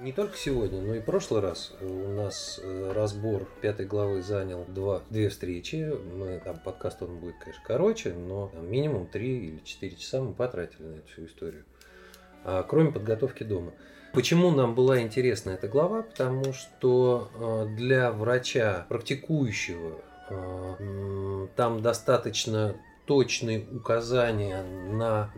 Не только сегодня, но и прошлый раз у нас э, разбор пятой главы занял два, две встречи. Мы, там подкаст он будет, конечно, короче, но там, минимум три или четыре часа мы потратили на эту всю историю. А, кроме подготовки дома. Почему нам была интересна эта глава? Потому что э, для врача, практикующего, э, там достаточно точные указания на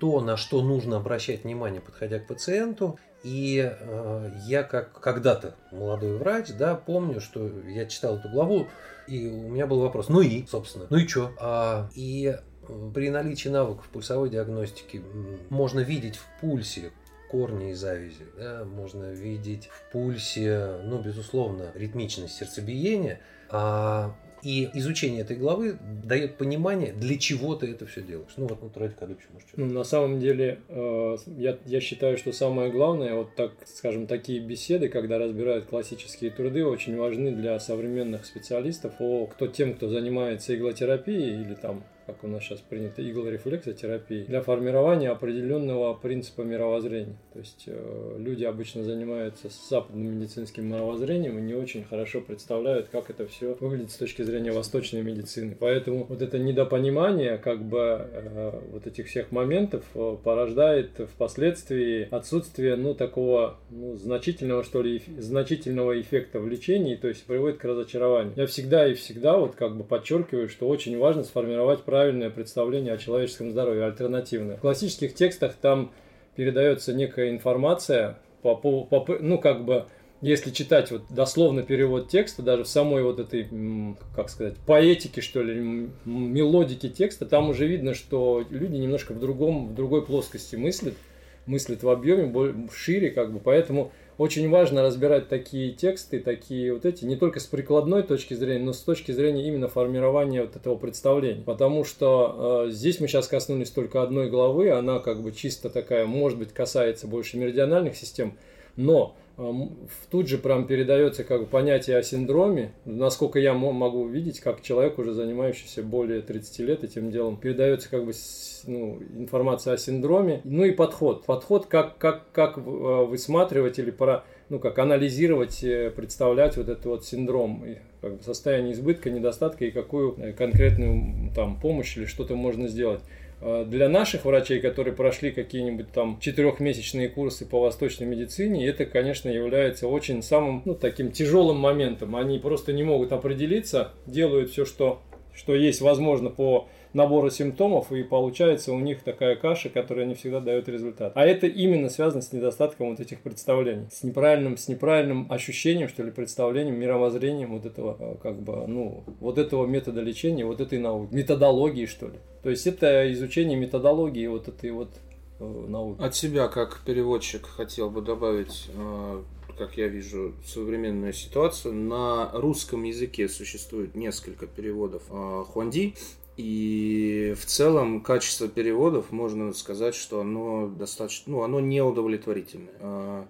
то, на что нужно обращать внимание, подходя к пациенту. И э, я как когда-то молодой врач, да, помню, что я читал эту главу, и у меня был вопрос, ну и, собственно, ну и что? А, и э, при наличии навыков пульсовой диагностики можно видеть в пульсе корни и завязи, да, можно видеть в пульсе, ну, безусловно, ритмичность сердцебиения, а и изучение этой главы дает понимание, для чего ты это все делаешь. Ну вот, вот Радик Кадыч, может, что-то. Ну, на самом деле, э, я, я считаю, что самое главное, вот так, скажем, такие беседы, когда разбирают классические труды, очень важны для современных специалистов, о, кто тем, кто занимается иглотерапией или там как у нас сейчас принято, иглорефлексотерапии, для формирования определенного принципа мировоззрения. То есть э, люди обычно занимаются западным медицинским мировоззрением и не очень хорошо представляют, как это все выглядит с точки зрения восточной медицины. Поэтому вот это недопонимание как бы э, вот этих всех моментов э, порождает впоследствии отсутствие ну такого ну, значительного что ли значительного эффекта в лечении, то есть приводит к разочарованию. Я всегда и всегда вот как бы подчеркиваю, что очень важно сформировать правильный правильное представление о человеческом здоровье, альтернативное. В классических текстах там передается некая информация по, по, по ну как бы если читать вот дословно перевод текста, даже в самой вот этой, как сказать, поэтике, что ли, мелодике текста, там уже видно, что люди немножко в другом, в другой плоскости мыслят, мыслят в объеме, шире, как бы, поэтому очень важно разбирать такие тексты, такие вот эти, не только с прикладной точки зрения, но с точки зрения именно формирования вот этого представления. Потому что э, здесь мы сейчас коснулись только одной главы, она как бы чисто такая, может быть, касается больше меридиональных систем, но тут же прям передается как бы понятие о синдроме. Насколько я могу увидеть, как человек, уже занимающийся более 30 лет этим делом, передается как бы ну, информация о синдроме. Ну и подход. Подход, как, как, как э, высматривать или пора, ну, как анализировать, э, представлять вот этот вот синдром, как бы состояние избытка, недостатка и какую э, конкретную там помощь или что-то можно сделать. Э, для наших врачей, которые прошли какие-нибудь там четырехмесячные курсы по восточной медицине, это, конечно, является очень самым ну, таким тяжелым моментом. Они просто не могут определиться, делают все, что, что есть возможно по набора симптомов, и получается у них такая каша, которая не всегда дает результат. А это именно связано с недостатком вот этих представлений, с неправильным, с неправильным ощущением, что ли, представлением, мировоззрением вот этого, э, как бы, ну, вот этого метода лечения, вот этой науки, методологии, что ли. То есть это изучение методологии вот этой вот э, науки. От себя, как переводчик, хотел бы добавить э, как я вижу современную ситуацию. На русском языке существует несколько переводов Хуанди. И в целом качество переводов можно сказать, что оно достаточно, ну, оно неудовлетворительное. А,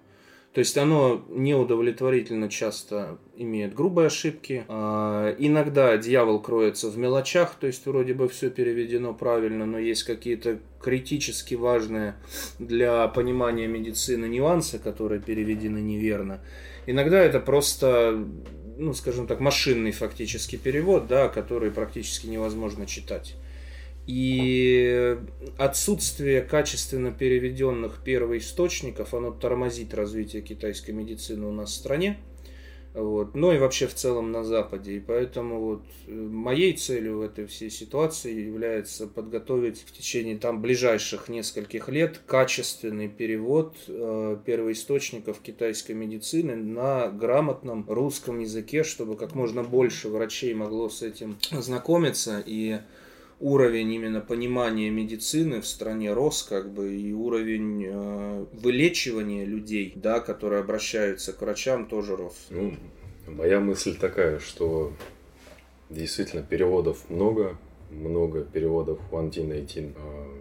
то есть оно неудовлетворительно часто имеет грубые ошибки. А, иногда дьявол кроется в мелочах, то есть вроде бы все переведено правильно, но есть какие-то критически важные для понимания медицины нюансы, которые переведены неверно. Иногда это просто ну, скажем так, машинный фактически перевод, да, который практически невозможно читать. И отсутствие качественно переведенных первоисточников, оно тормозит развитие китайской медицины у нас в стране. Вот. Но и вообще в целом на Западе. И поэтому вот э, моей целью в этой всей ситуации является подготовить в течение там ближайших нескольких лет качественный перевод э, первоисточников китайской медицины на грамотном русском языке, чтобы как можно больше врачей могло с этим ознакомиться и уровень именно понимания медицины в стране рос, как бы, и уровень э, вылечивания людей, да, которые обращаются к врачам, тоже рос. Ну, моя мысль такая, что действительно переводов много, много переводов One D найти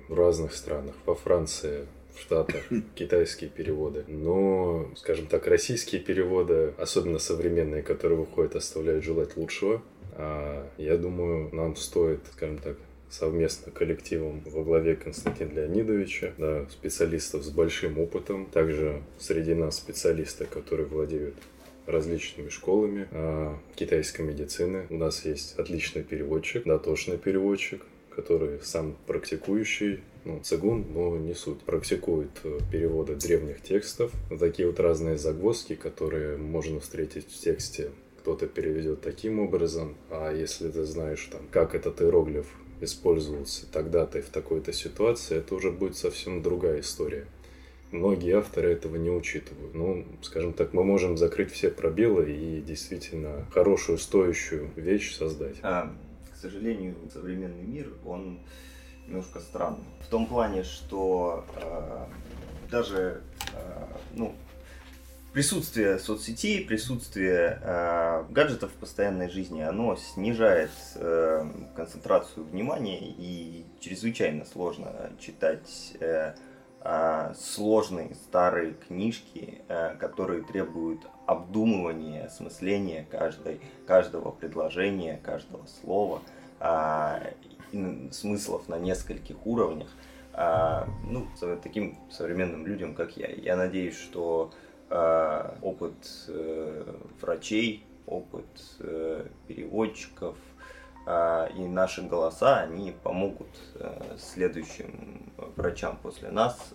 в разных странах, по Франции, в Штатах, китайские переводы. Но, скажем так, российские переводы, особенно современные, которые выходят, оставляют желать лучшего. А я думаю, нам стоит, скажем так, совместно коллективом во главе Константина Леонидовича, да, специалистов с большим опытом. Также среди нас специалисты, которые владеют различными школами а, китайской медицины. У нас есть отличный переводчик, дотошный переводчик, который сам практикующий, ну, цигун, но не суть. Практикует э, переводы древних текстов. Такие вот разные загвоздки, которые можно встретить в тексте кто-то переведет таким образом, а если ты знаешь, там, как этот иероглиф использовался тогда-то и в такой-то ситуации, это уже будет совсем другая история. Многие авторы этого не учитывают. Ну, скажем так, мы можем закрыть все пробелы и действительно хорошую, стоящую вещь создать. А, к сожалению, современный мир, он немножко странный. В том плане, что э, даже э, ну, присутствие соцсетей, присутствие э, гаджетов в постоянной жизни, оно снижает э, концентрацию внимания и чрезвычайно сложно читать э, э, сложные старые книжки, э, которые требуют обдумывания, осмысления каждой, каждого предложения, каждого слова, э, смыслов на нескольких уровнях. Э, ну, таким современным людям, как я. Я надеюсь, что опыт э, врачей, опыт э, переводчиков и наши голоса, они помогут следующим врачам после нас,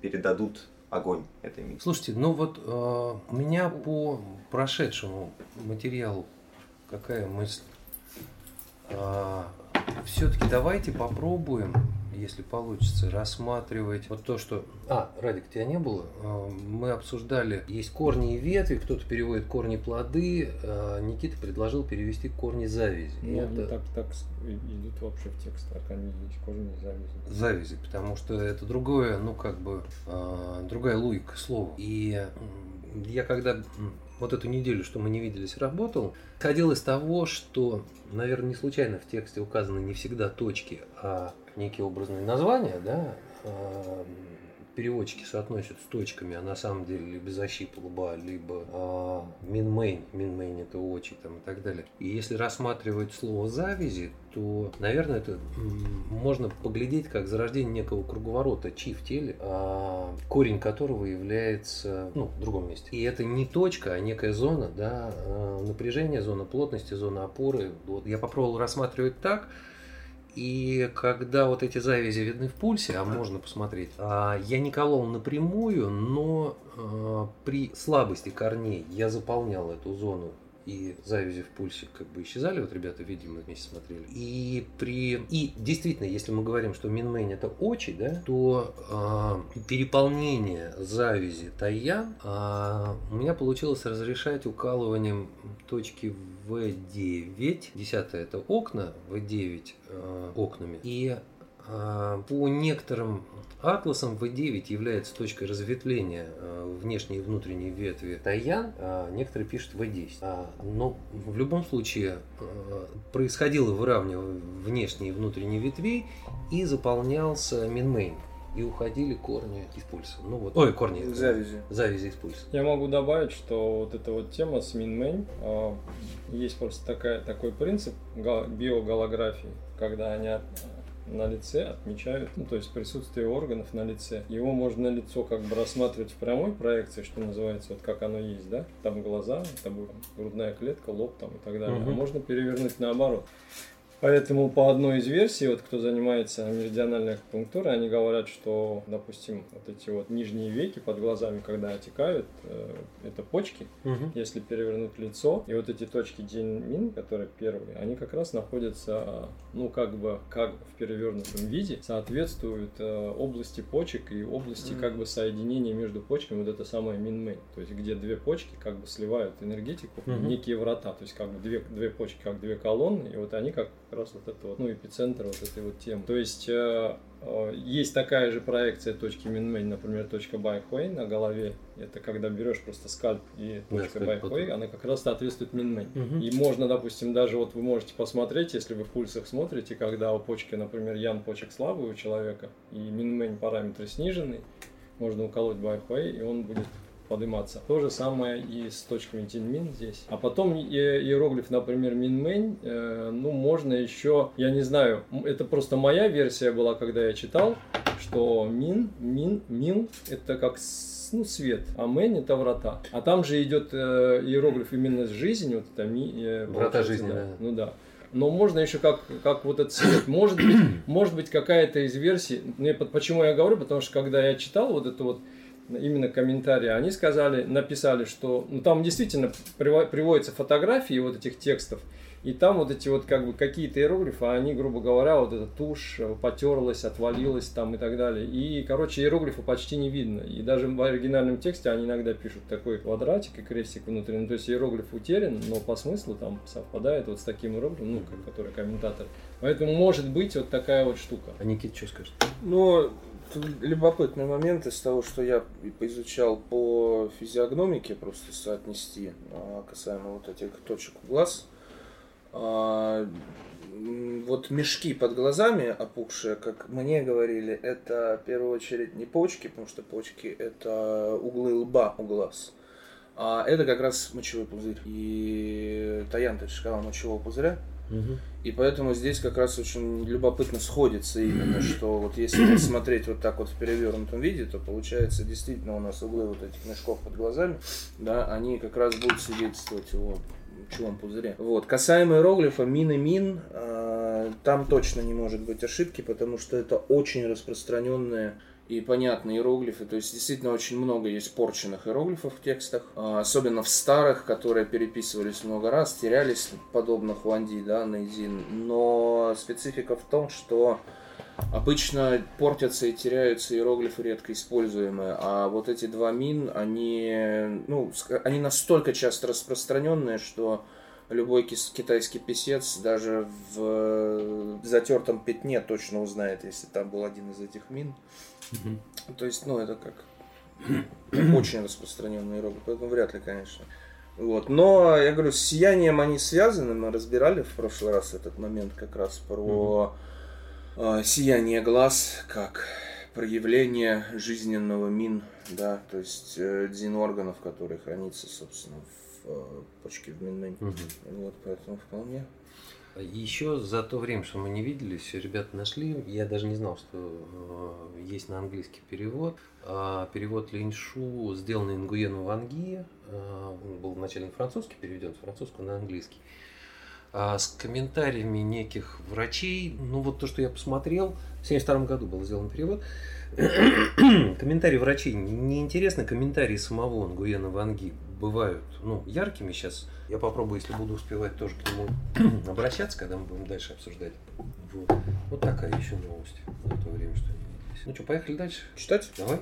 передадут огонь этой миссии. Слушайте, ну вот у меня по прошедшему материалу какая мысль? Все-таки давайте попробуем если получится, рассматривать вот то, что... А, Радик, тебя не было? А, мы обсуждали, есть корни и ветви, кто-то переводит корни плоды, а Никита предложил перевести корни завязи. Ну, это... так, так идут вообще в текст, так они есть корни завязи. Завязи, потому что это другое, ну как бы, а, другая логика слова. И я когда вот эту неделю, что мы не виделись, работал, ходил из того, что, наверное, не случайно в тексте указаны не всегда точки, а некие образные названия, да, а, переводчики соотносят с точками, а на самом деле либо защита лба, либо а, минмейн, минмейн это очи там и так далее. И если рассматривать слово завязи, то, наверное, это можно поглядеть как зарождение некого круговорота чи в теле, а, корень которого является ну, в другом месте. И это не точка, а некая зона, да, а, напряжения, зона плотности, зона опоры. Вот я попробовал рассматривать так, и когда вот эти завязи видны в пульсе, а можно посмотреть, а, я не колол напрямую, но а, при слабости корней я заполнял эту зону и завязи в пульсе как бы исчезали, вот ребята, видимо, вместе смотрели. И при и действительно, если мы говорим, что минмейн это очи, да, то э, переполнение завязи таян э, у меня получилось разрешать укалыванием точки В9, десятое это окна, В9 э, окнами, и по некоторым Атласом V9 является точкой разветвления э, внешней и внутренней ветви Таян, а некоторые пишут V10. А, но в любом случае происходило выравнивание внешней и внутренней ветвей и заполнялся минмейн и уходили корни из пульса. Ну вот, ой, корни завязи. завязи из пульса. Я могу добавить, что вот эта вот тема с минмейн, э, есть просто такая, такой принцип биоголографии, когда они на лице отмечают, ну, то есть присутствие органов на лице. Его можно лицо как бы рассматривать в прямой проекции, что называется, вот как оно есть, да? Там глаза, там грудная клетка, лоб там и так далее. Угу. А можно перевернуть наоборот. Поэтому по одной из версий, вот кто занимается меридиональной акупунктурой, они говорят, что, допустим, вот эти вот нижние веки под глазами, когда отекают, э, это почки, угу. если перевернуть лицо, и вот эти точки Цзин-Мин, которые первые, они как раз находятся, ну, как бы, как в перевернутом виде, соответствуют э, области почек и области, как бы, соединения между почками, вот это самое Мин-Мэнь, то есть где две почки, как бы, сливают энергетику угу. в некие врата, то есть как бы две, две почки, как две колонны, и вот они как как раз вот это вот, ну, эпицентр вот этой вот темы. То есть э, э, есть такая же проекция точки Минмэнь, например, точка Байхуэй на голове. Это когда берешь просто скальп и точка да, Байхуэй, она как раз соответствует Минмэнь. Угу. И можно, допустим, даже вот вы можете посмотреть, если вы в пульсах смотрите, когда у почки, например, ян почек слабый у человека, и Минмэнь параметры снижены, можно уколоть Байхуэй, и он будет подниматься. То же самое и с точками тин-мин здесь. А потом иероглиф, например, мин-мэнь, э, ну, можно еще, я не знаю, это просто моя версия была, когда я читал, что мин, мин, мин, это как ну, свет, а мэнь это врата. А там же идет э, иероглиф именно с жизнью, вот это ми, э, врата жизни, да. Ну да. Но можно еще как, как вот этот свет. Может быть, может быть какая-то из версий. Мне, почему я говорю? Потому что когда я читал вот это вот именно комментарии, они сказали, написали, что ну, там действительно приводятся фотографии вот этих текстов, и там вот эти вот как бы какие-то иероглифы, они, грубо говоря, вот эта тушь потерлась, отвалилась там и так далее. И, короче, иероглифы почти не видно. И даже в оригинальном тексте они иногда пишут такой квадратик и крестик внутри. Ну, то есть иероглиф утерян, но по смыслу там совпадает вот с таким иероглифом, ну, который комментатор. Поэтому может быть вот такая вот штука. А Никит что скажет? Ну, любопытный момент из того, что я поизучал по физиогномике, просто соотнести а, касаемо вот этих точек глаз. А, вот мешки под глазами опухшие, как мне говорили, это в первую очередь не почки, потому что почки это углы лба у глаз. А это как раз мочевой пузырь. И Таян, ты сказал мочевого пузыря. И поэтому здесь как раз очень любопытно сходится именно, что вот если смотреть вот так вот в перевернутом виде, то получается действительно у нас углы вот этих мешков под глазами, да, они как раз будут свидетельствовать о мочевом пузыре. Вот. Касаемо иероглифа мин и мин, э, там точно не может быть ошибки, потому что это очень распространенные и понятные иероглифы. То есть действительно очень много есть порченных иероглифов в текстах, а, особенно в старых, которые переписывались много раз, терялись, подобно Хуанди, да, Найдин. Но специфика в том, что Обычно портятся и теряются иероглифы редко используемые, а вот эти два мин, они, ну, они настолько часто распространенные, что любой китайский писец даже в затертом пятне точно узнает, если там был один из этих мин. Mm-hmm. То есть, ну, это как очень распространенный иероглиф, поэтому вряд ли, конечно. Вот. Но, я говорю, с сиянием они связаны, мы разбирали в прошлый раз этот момент как раз про mm-hmm. э, сияние глаз, как проявление жизненного мин, да, то есть э, дзин органов, которые хранится, собственно, в э, в Минмэнь. Угу. Вот, поэтому вполне еще за то время, что мы не виделись, ребята нашли. Я даже не знал, что э, есть на английский перевод. Э, перевод Линшу, сделанный Нгуену Ванги. Э, он был вначале на французский переведен, с французского на английский. А с комментариями неких врачей. Ну вот то, что я посмотрел, в 1972 году был сделан перевод. комментарии врачей неинтересны, комментарии самого Нгуена Ванги бывают ну, яркими сейчас. Я попробую, если буду успевать, тоже к нему обращаться, когда мы будем дальше обсуждать. Вот, вот такая еще новость за то время, что не. Ну что, поехали дальше? Читать? Давай.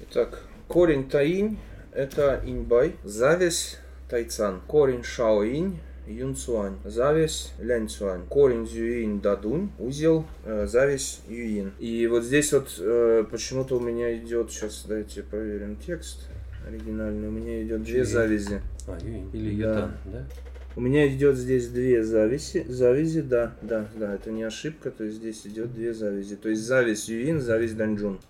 Итак, корень таинь – это иньбай, зависть – тайцан, корень шаоинь Юнцуань, зависть Ляньцуань, корень Зюинь Дадунь, узел э, зависть Юин. И вот здесь вот э, почему-то у меня идет, сейчас давайте проверим текст оригинальный, у меня идет две завязи. А, Юин или Ютан, да? да? У меня идет здесь две зависи, завязи, да, да, да, это не ошибка, то есть здесь идет две завязи. То есть зависть Юин, зависть Данджун.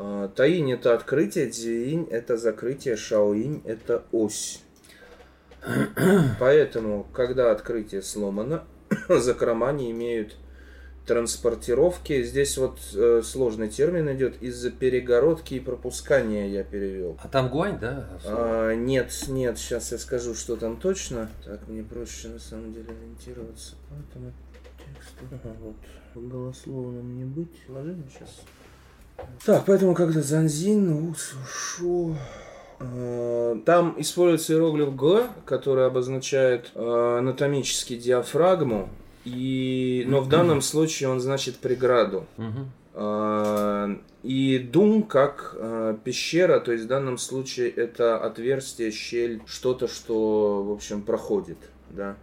А, таинь это открытие, Дзюинь это закрытие, Шаоинь это ось. Поэтому, когда открытие сломано, закрома не имеют транспортировки. Здесь вот э, сложный термин идет из-за перегородки и пропускания я перевел. А там гуань, да? А, нет, нет, сейчас я скажу, что там точно. Так, мне проще на самом деле ориентироваться по этому тексту. Ага, вот. Голословным не быть. Ложим сейчас. Так, поэтому когда Занзин, Ушу, Э, там используется иероглиф Г, который обозначает э, анатомически диафрагму, и... но в данном случае он значит преграду. Э, и дум как пещера, то есть в данном случае это отверстие, щель, что-то, что, в общем, проходит, да.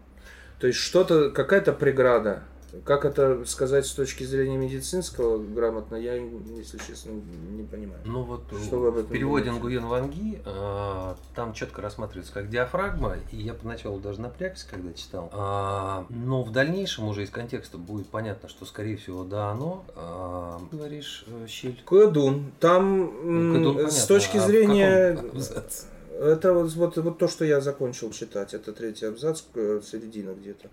То есть что-то, какая-то преграда, как это сказать с точки зрения медицинского грамотно, я, если честно, не понимаю. Ну вот что вы об этом в переводе Нгуен Ванги э, там четко рассматривается как диафрагма, и я поначалу даже напрягся, когда читал. А, но в дальнейшем уже из контекста будет понятно, что скорее всего да оно. А, говоришь, э, щель. Куэдун. Там ну, Куэдун, с точки а зрения... Это вот, вот, вот то, что я закончил читать. Это третий абзац, э, середина где-то.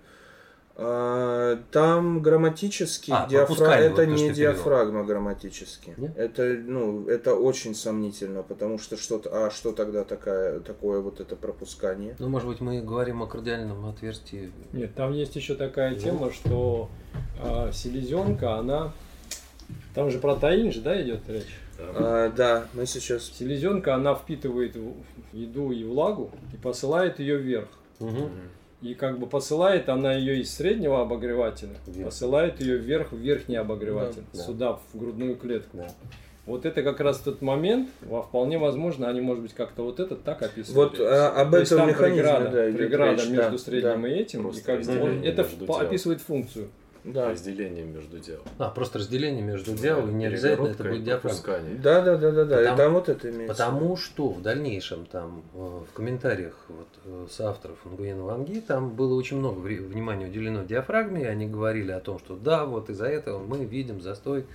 А, Там грамматически А, диафра- это вот не диафрагма грамматически. Нет? Это, ну, это очень сомнительно, потому что что-то, а что тогда такая, такое вот это пропускание? Ну, может быть, мы говорим о кардиальном отверстии. Нет, там есть еще такая тема, что а, селезенка, она... Там же протеин же, да, идет речь? А, да, мы сейчас Селезенка, она впитывает еду и влагу и посылает ее вверх. Мгм. И как бы посылает она ее из среднего обогревателя, Вверх. посылает ее вверх в верхний обогреватель, Да. сюда, в грудную клетку. Да. Вот это как раз тот момент, во вполне возможно, они, может быть, как-то вот это так описывают. Вот а, об То этом там механизме, преграда, да, преграда речь, между да, средним да. и этим, и как он- это делом. описывает функцию. Да. Разделение между делом. А, просто разделение между диал, и не обязательно это будет диафрагма. Да, да, да, да, да. Потому- И там вот это имеется. Потому что в дальнейшем там э, в комментариях вот, э, соавторов Нгуена Ванги там было очень много внимания уделено диафрагме, и они говорили о том, что да, вот из-за этого мы видим застой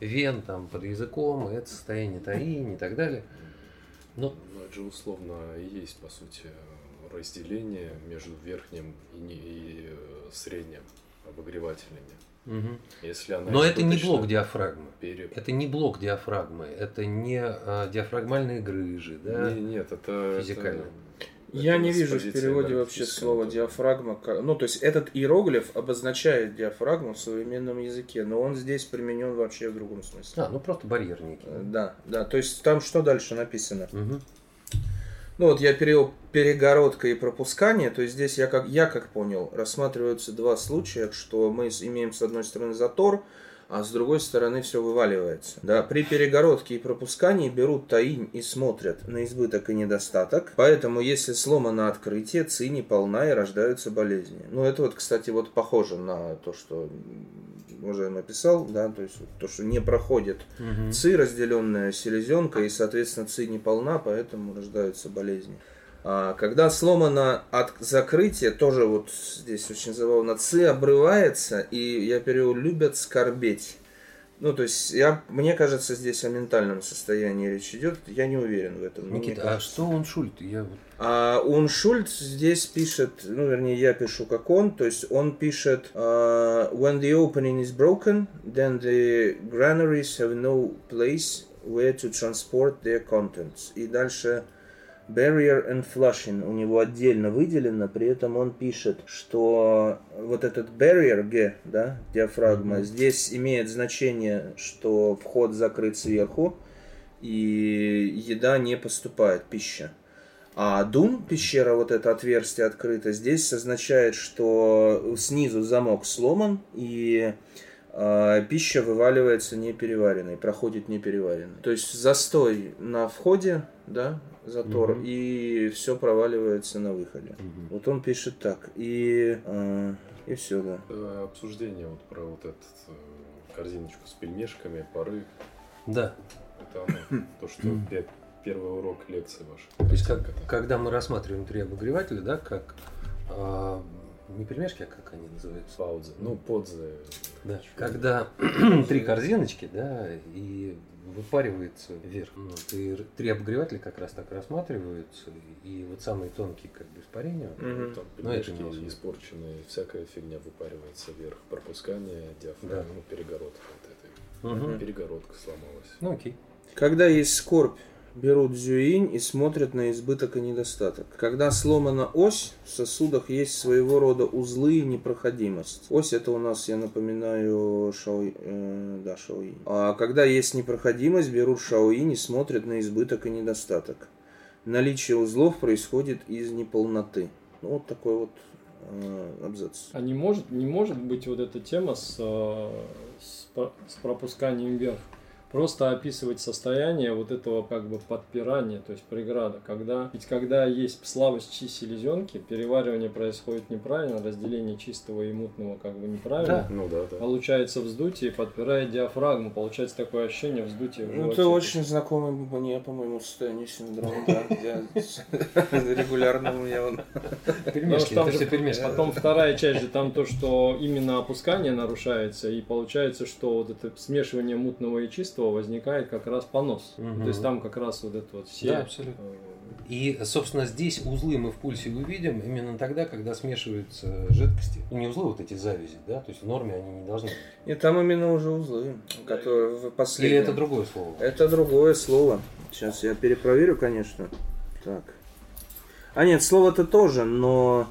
вен там под языком, и это состояние таини и так далее. Но Ну, это же условно и есть, по сути, разделение между верхним и, не- и, э, средним обогревателями. Мгм. Если она Но это не блок диафрагмы. пере- Это не блок диафрагмы, это не а, диафрагмальные грыжи, да? Не- нет, это... Физикально. это- Я не вижу в переводе вообще слова диафрагма. Ну, то есть этот иероглиф обозначает диафрагму в современном языке, но он здесь применен вообще в другом смысле. А, ну просто барьер некий. Э, Да, да. То есть там что дальше написано? Мгм. Ну вот я перевел перегородка и пропускание, то есть здесь я как, я как понял, рассматриваются два случая, что мы имеем с одной стороны затор, а с другой стороны все вываливается. Да, при перегородке и пропускании берут таинь и смотрят на избыток и недостаток, поэтому если сломано открытие, ци не полна и рождаются болезни. Ну это вот, кстати, вот похоже на то, что уважаемый писал, да, то есть то, что не проходит Мгм. ЦИ разделенная селезенка, и, соответственно, ЦИ не полна, поэтому рождаются болезни. А когда сломано от закрытия, тоже вот здесь очень забавно, ЦИ обрывается, и я перевел «любят скорбеть». Ну, то есть, я, мне кажется, здесь о ментальном состоянии речь идет. Я не уверен в этом. Никита, а что он шульт? Я А Уншульт здесь пишет, ну, вернее, я пишу как он, то есть он пишет а, When the opening is broken, then the granaries have no place where to transport their contents. И дальше Barrier and flushing у него отдельно выделено, при этом он пишет, что вот этот barrier G, да, диафрагма, здесь имеет значение, что вход закрыт сверху, и еда не поступает, пища. А дум, пещера, вот это отверстие открыто, здесь означает, что снизу замок сломан, и э, пища вываливается непереваренной, проходит непереваренной. То есть застой на входе, да, затор, Мгм. и все проваливается на выходе. Мгм. Вот он пишет так, и, э, и все, да. Обсуждение вот про вот эту э, корзиночку с пельмешками, пары. Да. Это оно. То, что пе- первый урок лекции вашей. То есть, как- когда мы рассматриваем три обогревателя, да, как а, не пельмешки, а как они называются? Паузы. Ну, подзы. Да. Когда три корзиночки, да, и выпаривается вверх. Ну, и р- три обогревателя как раз так рассматриваются, и вот самые тонкие как бы испарения. Мгм. Там это пельмешки имелось в виду. испорченные, всякая фигня выпаривается вверх. Пропускание, диафрагма, Да. ну, перегородка вот этой. Мгм. Перегородка сломалась. Ну окей. Когда есть скорбь, берут зюинь и смотрят на избыток и недостаток. Когда сломана ось, в сосудах есть своего рода узлы и непроходимость. Ось это у нас, я напоминаю, шаои, э, да, шаоинь. А когда есть непроходимость, берут шаоинь и смотрят на избыток и недостаток. Наличие узлов происходит из неполноты. Ну, вот такой вот э, абзац. А не может, не может быть вот эта тема с, э, с, с пропусканием вверх. Просто описывать состояние вот этого как бы подпирания, то есть преграда. Когда, ведь когда есть слабость чи- селезенки, переваривание происходит неправильно, разделение чистого и мутного как бы неправильно. Ну да, да. Получается вздутие, подпирает диафрагму, получается такое ощущение вздутия в Ну, это очень знакомый мне, по-моему, состояние синдрома, да. Регулярно у меня он. Потом вторая часть же там то, что именно опускание нарушается, и получается, что вот это смешивание мутного и чистого этого возникает как раз понос. Мгм. То есть там как раз вот это вот все... Да, абсолютно. э, И, собственно, здесь узлы мы в пульсе увидим именно тогда, когда смешиваются жидкости. Ну, не узлы, вот эти завязи, да, то есть в норме они не должны быть. И там именно уже узлы, которые в последнем. Или это другое слово? Это другое слово. Сейчас я перепроверю, конечно. Так. А нет, слово-то тоже, но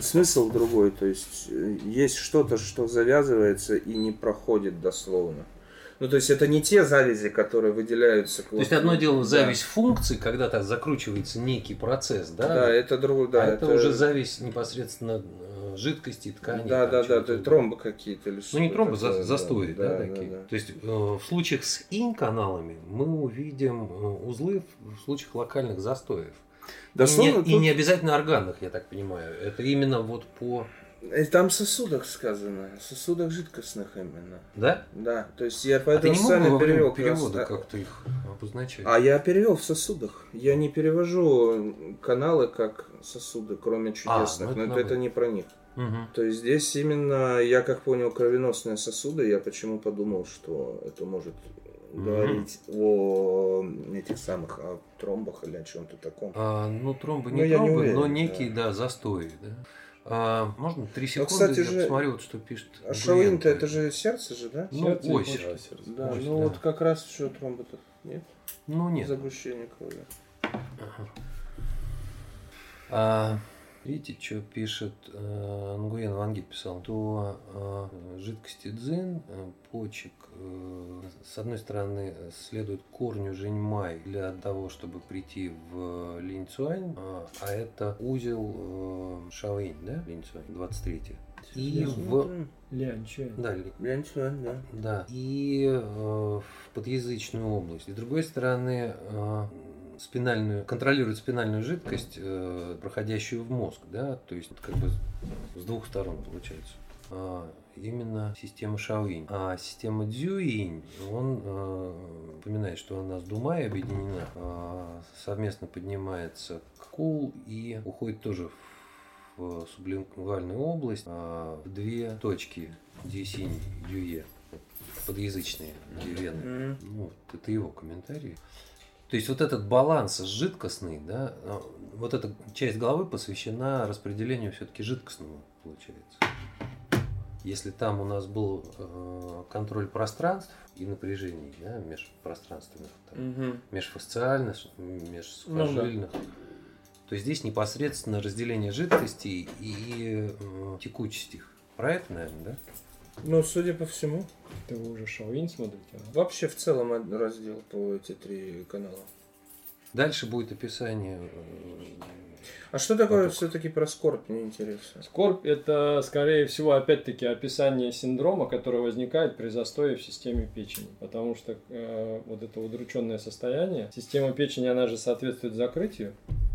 смысл другой. То есть э, есть что-то, что завязывается и не проходит дословно. Ну, то есть это не те завязи, которые выделяются. То есть одно дело зависть функций, когда так закручивается некий процесс, да? Да, это другое, да. а это, уже зависть непосредственно э, жидкости, ткани. Да, да, да, то есть тромбы какие-то или Ну не тромбы, за- застои, да, да, такие. да, да. То есть э, в случаях с инь-каналами мы увидим э, узлы в, случаях локальных застоев. Дословно и, не, и тут- не обязательно органных, я так понимаю. Это именно вот по... Э, Там сосудах сказано, сосудах жидкостных именно. Да? Да, то есть я А ты поэтому не специально перевел перевода просто- как-то их обозначать? А я перевел в сосудах. Я не перевожу каналы как сосуды, кроме чудесных. ну это но это, нормально. не про них. Мгм. То есть здесь именно, я как понял, кровеносные сосуды, я почему подумал, что это может Мгм. говорить о этих самых о тромбах или о чем-то таком. А, ну, тромбы Ну, не не тромбы, уверен, но да. некие, да, застои. Да? А, можно три секунды, кстати я же, посмотрю, вот что пишет. А Гуен. Шаолинь-то это же сердце же, да? Ну, Сердце ось. Да, сердце. Да, ось, ну да. вот как раз что тромбы-то нет? Ну, нет. Загущение крови. Ага. А, видите, что пишет э, Нгуен Ванги писал, то э, жидкости дзин, э, почек, э, с одной стороны, следует корню Женьмай для того, чтобы прийти в Линь Цюань, а, а это узел э, Шаоинь, да, Линь Цюань, 23 И в... Это? Да, ничего, да. да, и э, в подъязычную область. С другой стороны, э, спинальную, контролирует спинальную жидкость, э, проходящую в мозг, да, то есть как бы с двух сторон получается. А, именно система Шаоинь. А система Дзюинь, он э, что она с Думай объединена, а, совместно поднимается к Кул и уходит тоже в сублингвальную область, а, в две точки Дюсинь и Дюе, подъязычные дювены. Мгм. Ну, вот это его комментарий. То есть вот этот баланс жидкостный, да, а, вот эта часть головы посвящена распределению все-таки жидкостного, получается. Если там у нас был э, контроль пространств и напряжений, да, межпространственных, там, Мгм. межфасциальных, межсухожильных, то здесь непосредственно разделение жидкостей и э, текучесть их. Про это, наверное, да? Ну, судя по всему. Это вы уже Шаолинь смотрите? а? Вообще в целом раздел по эти три канала. Дальше будет описание. э, А что такое Поток. все-таки про скорбь, мне интересно. Скорбь – это, скорее всего, опять-таки описание синдрома, который возникает при застое в системе печени. Потому что э, вот это удрученное состояние, система печени, она же соответствует закрытию,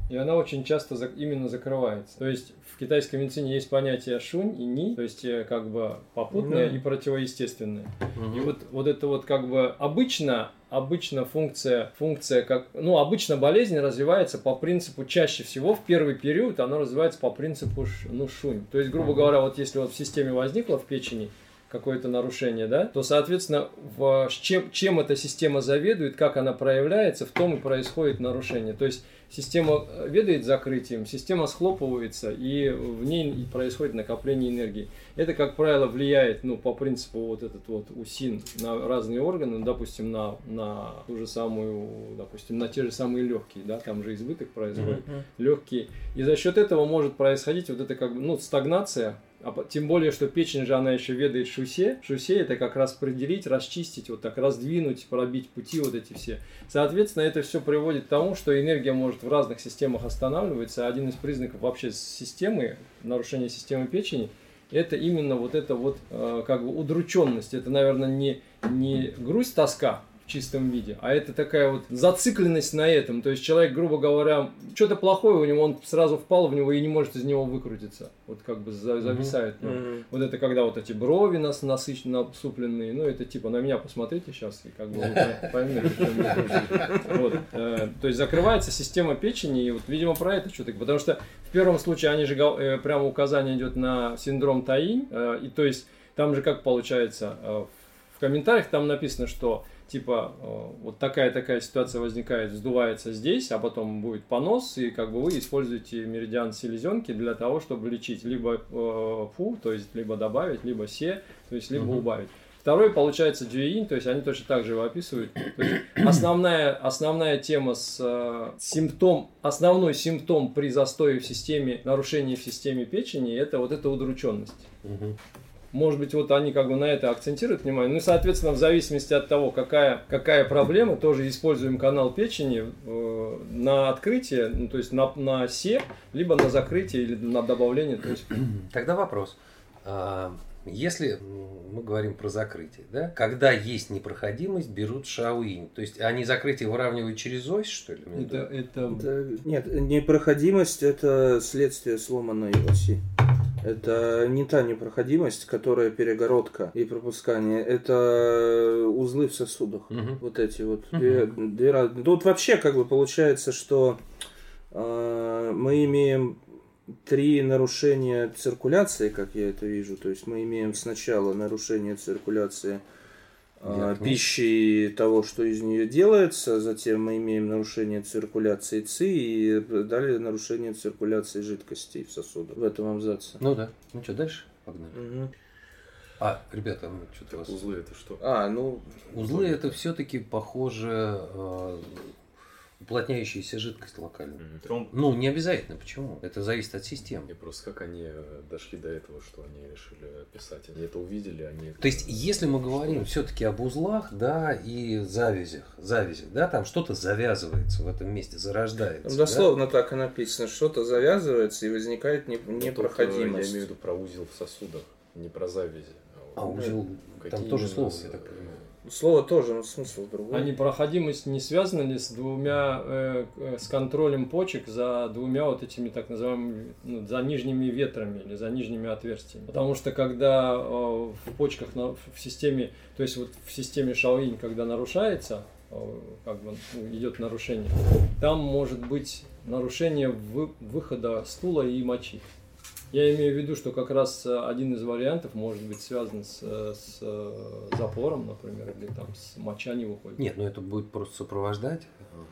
и она очень часто именно закрывается. То есть в китайской медицине есть понятие шунь и ни, то есть э, как бы попутное Ну. и противоестественное. И мгм. вот, вот это вот как бы обычно, обычно функция, функция как, ну, обычно болезнь развивается по принципу, чаще всего в первый период она развивается по принципу, ну, шунь. То есть, грубо говоря, вот если вот в системе возникло в печени какое-то нарушение, да, то, соответственно, в, чем, чем эта система заведует, как она проявляется, в том и происходит нарушение. То есть, система э, ведает закрытием, система схлопывается, и в ней происходит накопление энергии. Это, как правило, влияет, ну, по принципу вот этот вот УСИН на разные органы, ну, допустим, на, на ту же самую, допустим, на те же самые легкие, да, там же избыток происходит, легкие. И за счет этого может происходить вот это как бы, ну, стагнация, а тем более, что печень же, она еще ведает шусе. Шусе это как раз определить, расчистить, вот так раздвинуть, пробить пути вот эти все. Соответственно, это все приводит к тому, что энергия может в разных системах останавливаться. Один из признаков вообще системы, нарушения системы печени, это именно вот это вот э, как бы удрученность. Это, наверное, не, не грусть, тоска в чистом виде, а это такая вот зацикленность на этом. То есть человек, грубо говоря, что-то плохое у него, он сразу впал в него и не может из него выкрутиться. Вот как бы за- зависает. в нем. Мгм. Вот это когда вот эти брови нас насыщенно насупленные, ну это типа на меня посмотрите сейчас и как бы поймете. Вот, э, То есть закрывается система печени, и вот, видимо, про это что-то. Потому что в первом случае они же э, прямо указание идет на синдром Таинь, э, и то есть там же как получается, в комментариях там написано, что типа э, вот такая-такая ситуация возникает, сдувается здесь, а потом будет понос, и как бы вы используете меридиан селезенки для того, чтобы лечить либо э, фу, то есть либо добавить, либо се, то есть либо убавить. Второй, получается, дюеин, то есть они точно так же его описывают. То есть основная, основная тема с э, симптом, основной симптом при застое в системе, нарушении в системе печени, это вот эта удрученность. Мгм. Может быть, вот они как бы на это акцентируют внимание. Ну и, соответственно, в зависимости от того, какая, какая проблема, тоже используем канал печени э, на открытие, ну, то есть на, на се, либо на закрытие или на добавление. То есть, Тогда вопрос. А, Если мы говорим про закрытие, да, когда есть непроходимость, берут шауинь. То есть они закрытие выравнивают через ось, что ли? это, это, Это- нет, непроходимость это следствие сломанной оси. Это не та непроходимость, которая перегородка и пропускание. Это узлы в сосудах. Мгм. Вот эти вот две, две раз- Тут вообще как бы получается, что э, мы имеем три нарушения циркуляции, как я это вижу. То есть мы имеем сначала нарушение циркуляции э, Верхней. пищи и того, что из нее делается, затем мы имеем нарушение циркуляции ЦИ и далее нарушение циркуляции жидкостей в сосудах в этом абзаце. Ну да. Ну что, дальше? Погнали. Мгм. А, ребята, ну что-то у вас... Узлы это что? А, ну, Узлы это все-таки похоже э, уплотняющаяся жидкость локальная. Мгм. Тромб. Ну, не обязательно. Почему? Это зависит от системы. Мне просто как они э, дошли до этого, что они решили писать. Они это увидели, они... То есть, если мы говорим все-таки об узлах, да, и завязях, завязях, да, там что-то завязывается в этом месте, зарождается. да? дословно так и написано. Что-то завязывается и возникает не- Ну, тут, непроходимость. Я имею в виду про узел в сосудах, не про завязи. А вот узел, там тоже слово, я так понимаю. Слово тоже, но смысл другой. а непроходимость не связана ли с двумя, э, э, с контролем почек за двумя вот этими так называемыми, ну, за нижними ветрами или за нижними отверстиями? Потому что когда э, в почках, на- в системе, то есть вот в системе Шаоинь, когда нарушается, э, как бы ну, идет нарушение, там может быть нарушение вы- выхода стула и мочи. Я имею в виду, что как раз э, один из вариантов может быть связан с, э, с э, запором, например, или там с моча не выходит. Нет, ну это будет просто сопровождать.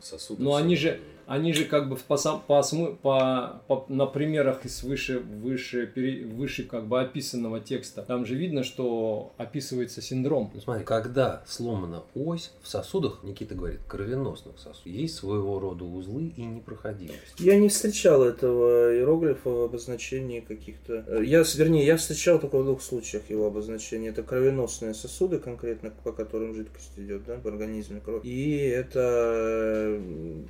Сосуды. Но они же- Они же как бы по, сам- по, по, по- на примерах из выше, выше, пере- выше как бы описанного текста, там же видно, что описывается синдром. Ну, смотри, когда сломана ось в сосудах, Никита говорит, кровеносных сосудах, есть своего рода узлы и непроходимость. Я не встречал этого иероглифа в обозначении каких-то... э, Я, с- вернее, я встречал только в двух случаях его обозначения. Это кровеносные сосуды, конкретно по которым жидкость идет да, в организме, кровь. И это э,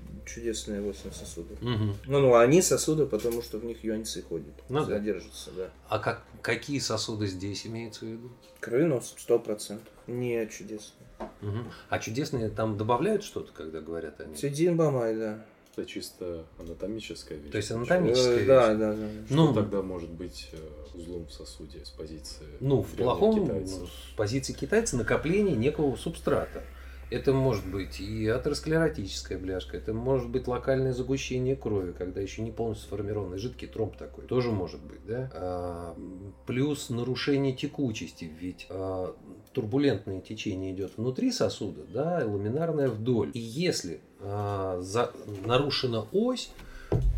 чудесные 8 сосудов. Мгм. Ну, ну, они сосуды, потому что в них юаньцы ходят, Ну да. содержатся, да. А как, какие сосуды здесь имеются в виду? Кровенос, сто процентов. Не чудесные. Мгм. А чудесные там добавляют что-то, когда говорят они? Цидин Бамай, да. Это чисто анатомическая вещь. То есть анатомическая Э, вещь. Да, да, да. Что Ну, тогда может быть э, узлом в сосуде с позиции Ну, в плохом, китайцев? с позиции китайца, накопление некого субстрата. Это может быть и атеросклеротическая бляшка, это может быть локальное загущение крови, когда еще не полностью сформированный жидкий тромб такой. Тоже может быть, да? А, плюс нарушение текучести, ведь а, турбулентное течение идет внутри сосуда, да, ламинарное вдоль. И если а, за- нарушена ось,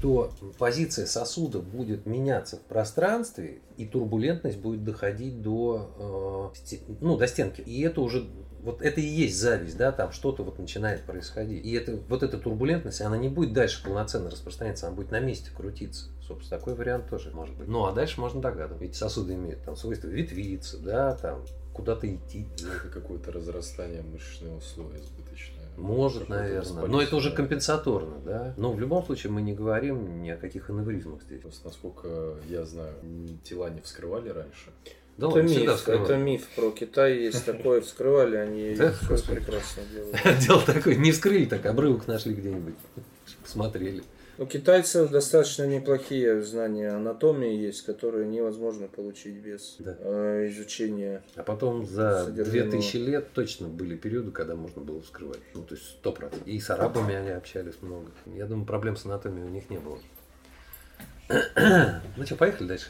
то позиция сосуда будет меняться в пространстве, и турбулентность будет доходить до, э, ну, до стенки. И это уже вот это и есть зависть, да, там что-то вот начинает происходить. И это, вот эта турбулентность, она не будет дальше полноценно распространяться, она будет на месте крутиться. Собственно, такой вариант тоже может быть. Ну, а дальше можно догадываться. Ведь сосуды имеют там свойство ветвиться, да, там куда-то идти. Ну, Это какое-то разрастание мышечного слоя избыточное. Может, наверное. Но это уже компенсаторно, да. Но в любом случае мы не говорим ни о каких аневризмах здесь. Просто, насколько я знаю, тела не вскрывали раньше. Да это ладно, миф, это миф про Китай есть такое, вскрывали они Да, господи. прекрасно делают. Дело такое, не вскрыли, так обрывок нашли где-нибудь. Посмотрели. У китайцев достаточно неплохие знания анатомии есть, которые невозможно получить без Да. э, изучения. А потом за Содержимого. 2000 лет точно были периоды, когда можно было вскрывать. Ну, то есть 100%. И с арабами они общались много. Я думаю, проблем с анатомией у них не было. Ну что, поехали дальше.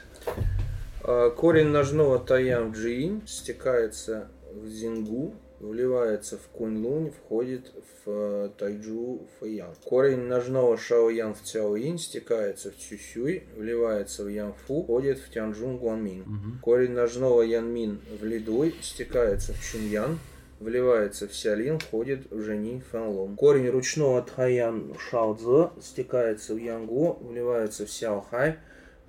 А, Корень ножного таям джиин стекается в зингу вливается в Кунь-Лунь, входит в э, Тайджу Фэян. Корень ножного Шаоян в Цяоин стекается в Цюсюй, вливается в Янфу, входит в Тянжун Гуанмин. Мгм. Корень ножного Янмин в Лидуй стекается в Чуньян, вливается в Сялин, входит в Жени Фэнлун. Корень ручного Тхаян Шаоцзэ стекается в Янгу, вливается в Сяохай,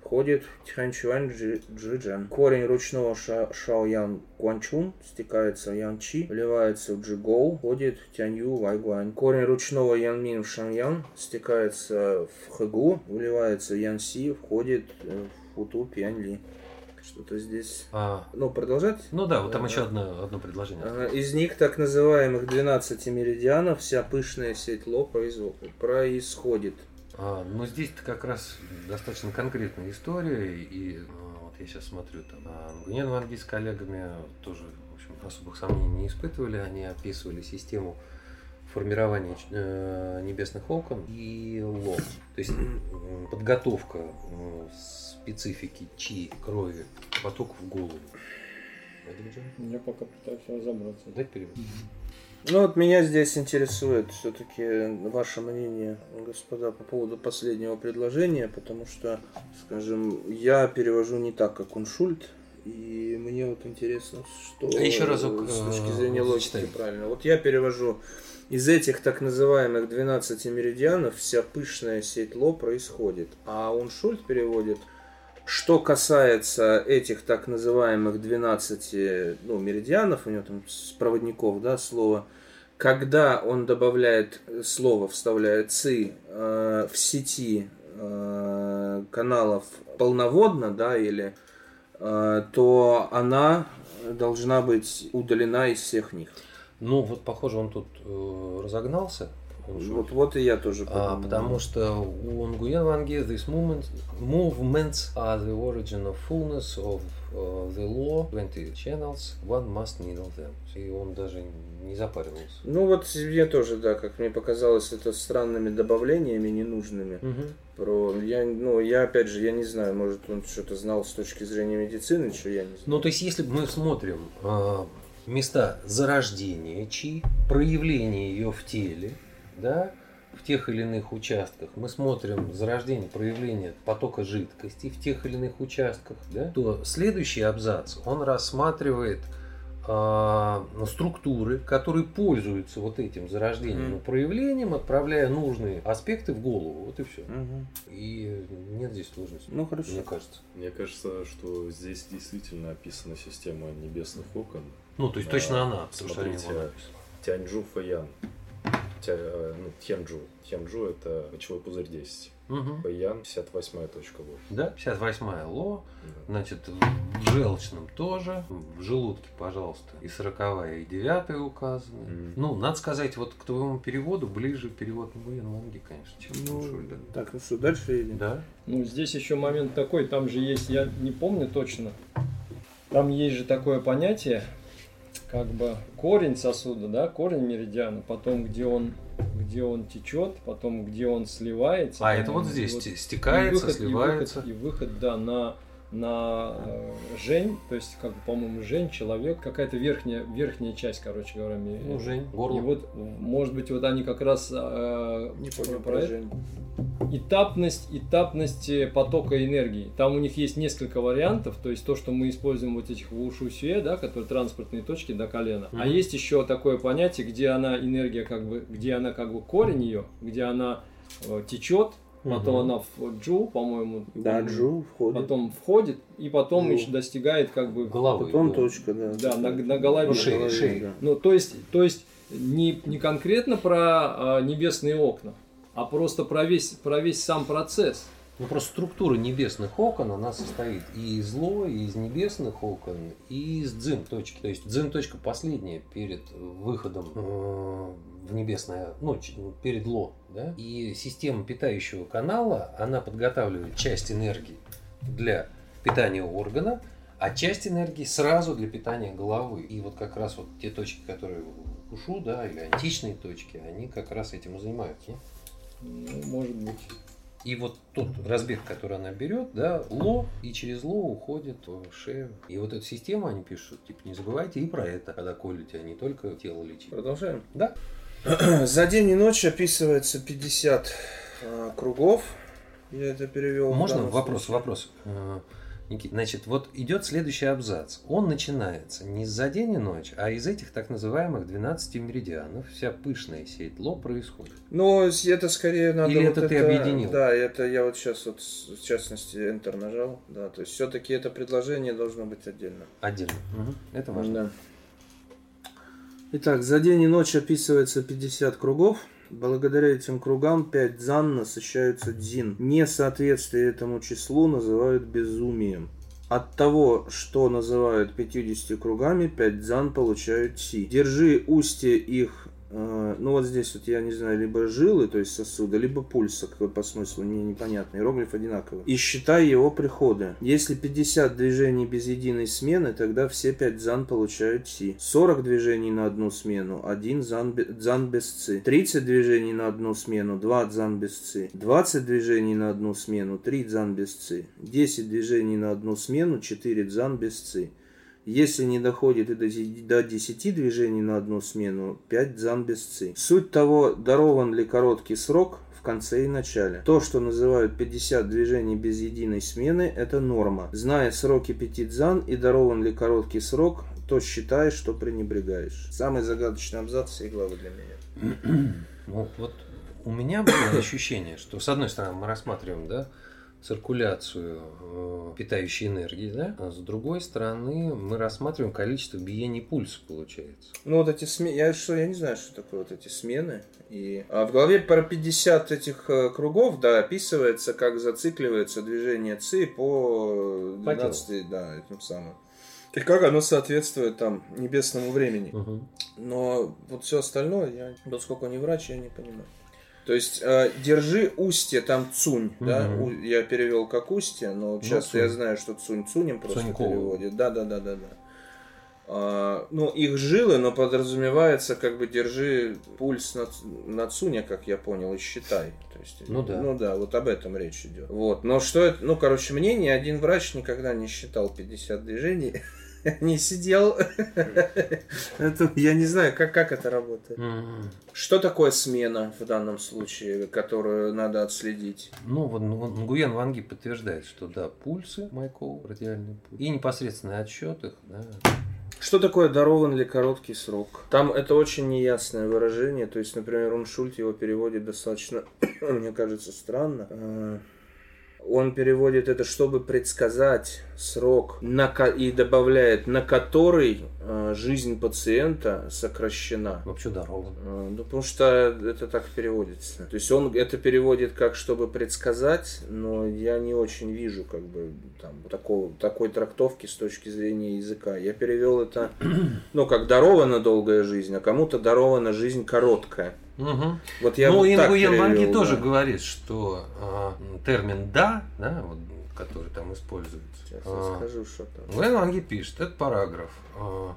входит Джи- Джиджан. Корень ручного ша Шаоян Гуанчун стекается в Янчи, вливается в Джигоу, входит Тянью Вайгуань. Корень ручного Янмин в Шаньян стекается в Хэгу, вливается в Янси, входит э, в Футу Пяньли. Что-то здесь... А, Ну, продолжать? ну да, вот там Ага. еще одно, одно предложение. Ага, Из них так называемых 12 меридианов вся пышная сеть Ло произво- происходит. А, ну здесь-то как раз достаточно конкретная история, и а, вот я сейчас смотрю, там а, Ангунен Ванги с коллегами тоже, в общем, особых сомнений не испытывали, они описывали систему формирования э, небесных окон и ло. То есть подготовка специфики чи крови к потоку в голову. Я пока пытаюсь разобраться. Дать перевод? Ну вот меня здесь интересует все-таки ваше мнение, господа, по поводу последнего предложения, потому что, скажем, я перевожу не так, как Уншульт, и мне вот интересно, что еще разок, с точки э, зрения вот логики зачитай. правильно. Вот я перевожу из этих так называемых 12 меридианов вся пышная сеть Ло происходит, а Уншульт переводит что касается этих так называемых 12 ну, меридианов, у него там с проводников, да, слово, когда он добавляет слово, вставляет ци э, в сети э, каналов полноводно, да, или э, то она должна быть удалена из всех них. Ну вот, похоже, он тут э, разогнался. Вот, вот и я тоже А, потому что у Nguyen Wang Ge these movements, are the origin of fullness of uh, the law, 20 channels, one must needle them. И он даже не запаривался. Ну вот мне тоже, да, как мне показалось, это странными добавлениями ненужными. Про я, ну я опять же, я не знаю, может он что-то знал с точки зрения медицины, что я не знаю. Ну, то есть, если мы смотрим а, места зарождения чи, проявления ее в теле, да, в тех или иных участках, мы смотрим зарождение, проявление потока жидкости в тех или иных участках, да, то следующий абзац, он рассматривает а, структуры, которые пользуются вот этим зарождением Мгм. и проявлением, отправляя нужные аспекты в голову. Вот и все. Мгм. И нет здесь сложности, Ну хорошо. мне кажется. Мне кажется, что здесь действительно описана система небесных окон. Ну, то есть А, точно она, смотрите. Тяньчжу Фэян. Тя, э, ну, Тяньчжу. Тяньчжу это мочевой пузырь 10. Мгм. Фэян 58 точка ло. Да, 58 ло, Да. значит, в желчном тоже, в желудке, пожалуйста, и 40 и 9 указаны. Мгм. Ну, надо сказать, вот к твоему переводу ближе перевод Нгуен Ванги, конечно, чем Ну, Шульда. так, ну что, дальше едем? Да? Ну, здесь еще момент такой, там же есть, я не помню точно, там есть же такое понятие, как бы корень сосуда, да, корень меридиана, потом где он, где он течет, потом где он сливается. А это вот здесь и вот- те- и стекается, выход, и сливается. выход, И выход, да, на на э, Жень, то есть, как бы, по-моему, Жень, человек, какая-то верхняя, верхняя часть, короче говоря. Ну, Жень, И горло. вот, может быть, вот они как раз э, Не про- понял, про Жень. этапность, этапность э, потока энергии. Там у них есть несколько вариантов, то есть то, что мы используем вот этих в ушусюе, да, которые транспортные точки до колена. А Мгм. есть еще такое понятие, где она энергия как бы, где она как бы корень ее, где она э, течет, потом Мгм. она в джу, по-моему, Да, Джу входит. потом входит и потом Джу. еще достигает как бы Головы. Потом да. точка, да. да, на, на голове. Ну, шея, Голове, шея. да. Ну, то есть, то есть не, не конкретно про а, небесные окна, а просто про весь, про весь сам процесс. Ну, просто структура небесных окон, она состоит и из ло, и из небесных окон, и из дзин точки. То есть дзин точка последняя перед выходом э, в небесное, ну, перед ло, да? И система питающего канала, она подготавливает часть энергии для питания органа, а часть энергии сразу для питания головы. И вот как раз вот те точки, которые в ушу, да, или античные точки, они как раз этим и занимаются. Ну, может быть. И вот тот разбег, который она берет, да, ло, и через ло уходит в шею. И вот эту систему они пишут, типа, не забывайте и про это, когда колите, а не только тело лечить. Продолжаем. Да. За день и ночь описывается 50 э, кругов. Я это перевел. Можно вопрос, случае. вопрос. Значит, вот идет следующий абзац. Он начинается не за день и ночь, а из этих так называемых 12 меридианов. Вся пышная сеть ло происходит. Ну, это скорее надо Или вот это ты объединил? Да, это я вот сейчас вот в частности Enter нажал. Да, то есть все-таки это предложение должно быть отдельно. Отдельно. Мгм. Это важно. Да. Итак, за день и ночь описывается 50 кругов. Благодаря этим кругам 5 дзан насыщаются дзин. Несоответствие этому числу называют безумием. От того, что называют 50 кругами, 5 дзан получают си. Держи устье их, ну вот здесь вот я не знаю, либо жилы, то есть сосуда, либо пульса, какой по смыслу, мне непонятно. Иероглиф одинаковый. И считай его приходы. Если 50 движений без единой смены, тогда все 5 дзан получают си. 40 движений на одну смену, 1 дзан, бе- дзан без ци. 30 движений на одну смену, 2 дзан без ци. 20 движений на одну смену, 3 дзан без ци. 10 движений на одну смену, 4 дзан без ци. Если не доходит и до ди- до 10 движений на одну смену, 5 дзан без ци. Суть того, дарован ли короткий срок в конце и начале. То, что называют 50 движений без единой смены, это норма. Зная сроки 5 дзан и дарован ли короткий срок, то считаешь, что пренебрегаешь. Самый загадочный абзац всей главы для меня. Ну, вот у меня было ощущение, что с одной стороны мы рассматриваем, да, циркуляцию э, питающей энергии, да, а с другой стороны мы рассматриваем количество биений пульса, получается. Ну вот эти смены, я что, я не знаю, что такое вот эти смены. И а в голове про 50 этих э, кругов, да, описывается, как зацикливается движение ЦИ по По 12, да, этим самым. И как оно соответствует там небесному времени. Но вот все остальное, я, поскольку не врач, я не понимаю. То есть э, держи устье, там цунь, да, Мгм. у- я перевел как устье, но Ну, часто цунь. я знаю, что цунь цунем просто Цуньково. переводит. Да, да, да, да, да. А, ну, их жилы, но подразумевается, как бы держи пульс на, на цуне, как я понял, и считай. То есть, Ну да. Ну да, вот об этом речь идет. Вот. Но что это, ну, короче, мне ни один врач никогда не считал 50 движений. Не сидел. Это, я не знаю, как, как это работает. Мгм. Что такое смена в данном случае, которую надо отследить? Ну, вот Нгу- Нгуен Ванги подтверждает, что да, пульсы Майкова, радиальный пульс, и непосредственный отсчет их, да. Что такое дарован ли короткий срок? Там это очень неясное выражение. То есть, например, Уншульт его переводит достаточно, мне кажется, странно. Э, Он переводит это, чтобы предсказать срок на и добавляет, на который э, жизнь пациента сокращена. Вообще дарован. Э, Ну, потому что это так переводится. То есть он это переводит как чтобы предсказать, но я не очень вижу как бы там такого, такой трактовки с точки зрения языка. Я перевел это, ну, как дарована долгая жизнь, а кому-то дарована жизнь короткая. Мгм. Вот я ну, вот и так Нгуен Ванги перевел, тоже да. говорит, что а, термин «да», да, вот, который там используется, Сейчас я а, скажу, что там. Нгуен Ванги пишет, этот параграф а,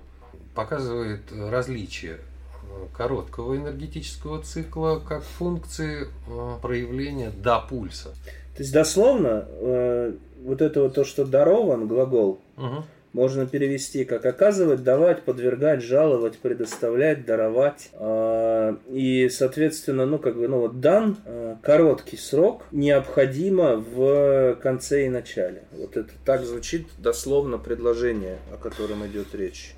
показывает различие а, короткого энергетического цикла как функции а, проявления «да» пульса. То есть дословно э, вот это вот то, что дарован, глагол, Мгм. Можно перевести как оказывать, давать, подвергать, жаловать, предоставлять, даровать. А, И, соответственно, ну, как бы, ну, вот дан а, короткий срок необходимо в конце и начале. Вот это так звучит дословно предложение, о котором идет речь.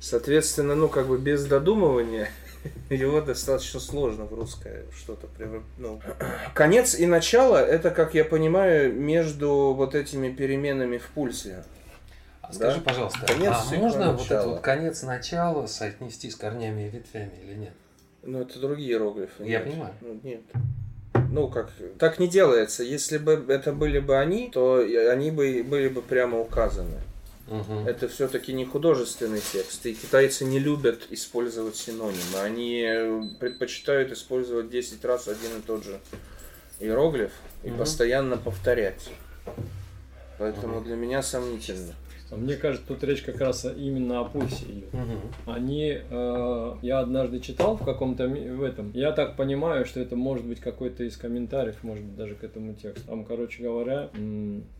Соответственно, ну, как бы без додумывания его достаточно сложно в русское что-то ну. Конец и начало, это, как я понимаю, между вот этими переменами в пульсе. А Скажи, Да. пожалуйста, Конец а можно вот этот вот конец начала соотнести с корнями и ветвями или нет? Ну, это другие иероглифы. Я нет. понимаю. Ну, нет. Ну, как, так не делается. Если бы это были бы они, то они бы были бы прямо указаны. Мгм. Это все-таки не художественный текст, и китайцы не любят использовать синонимы. Они э, предпочитают использовать 10 раз один и тот же иероглиф и Мгм. постоянно повторять. Поэтому Мгм. для меня сомнительно. А мне кажется, тут речь как раз именно о пульсе идет. Они, э, я однажды читал в каком-то в этом, я так понимаю, что это может быть какой-то из комментариев, может быть даже к этому тексту. Там, короче говоря,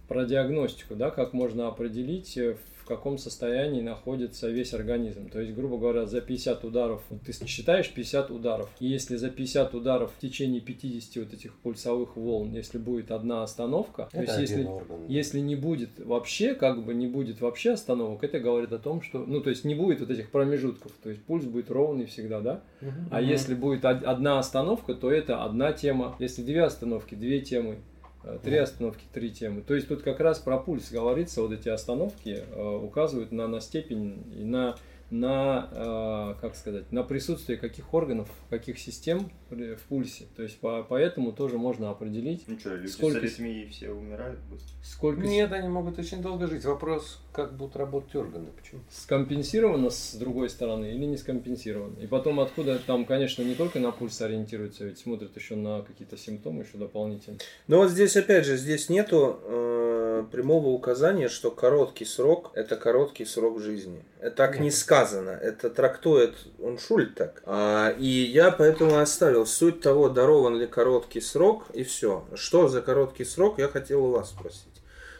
про диагностику, да, как можно определить, э, в каком состоянии находится весь организм. То есть, грубо говоря, за 50 ударов, ты считаешь 50 ударов, и если за 50 ударов в течение 50 вот этих пульсовых волн, если будет одна остановка, это то есть если, орган. если не будет вообще, как бы не будет вообще остановок, это говорит о том, что, ну, то есть не будет вот этих промежутков, то есть пульс будет ровный всегда, да? Угу. А угу. если будет одна остановка, то это одна тема. Если две остановки, две темы. Э, три остановки, три темы. То есть тут как раз про пульс говорится, вот эти остановки э, указывают на, на степень и на на, э, как сказать, на присутствие каких органов, каких систем в пульсе. То есть по, поэтому тоже можно определить. Ну что, люди сколько... с аритмией все умирают быстро? Сколько... Нет, они могут очень долго жить. Вопрос, как будут работать органы, почему? Скомпенсировано с другой стороны или не скомпенсировано? И потом откуда там, конечно, не только на пульс ориентируются, ведь смотрят еще на какие-то симптомы еще дополнительно. Но вот здесь опять же, здесь нету э, прямого указания, что короткий срок это короткий срок жизни. Это так Нет. не сказано. Это трактует он шуль так. А, и я поэтому оставил суть того, дарован ли короткий срок, и все. Что за короткий срок, я хотел у вас спросить.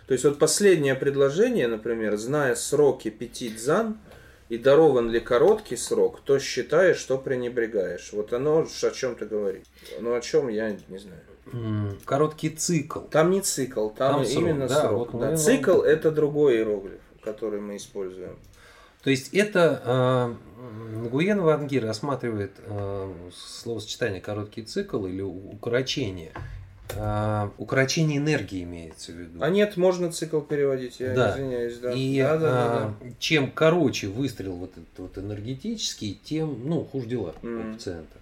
То есть вот последнее предложение, например, зная сроки пяти дзан, и дарован ли короткий срок, то считаешь, что пренебрегаешь. Вот оно о чем ты говоришь. Ну о чем я не знаю. Короткий цикл. Там не цикл, там, там именно срок. Да, срок. Вот да. Цикл это другой иероглиф, который мы используем. То есть это э, Гуен Ванги рассматривает э, словосочетание короткий цикл или укорочение. Э, укорочение энергии имеется в виду. А нет, можно цикл переводить, я да. извиняюсь. Да. И да, да, да, да. чем короче выстрел вот этот вот энергетический, тем ну, хуже дела mm. пациента.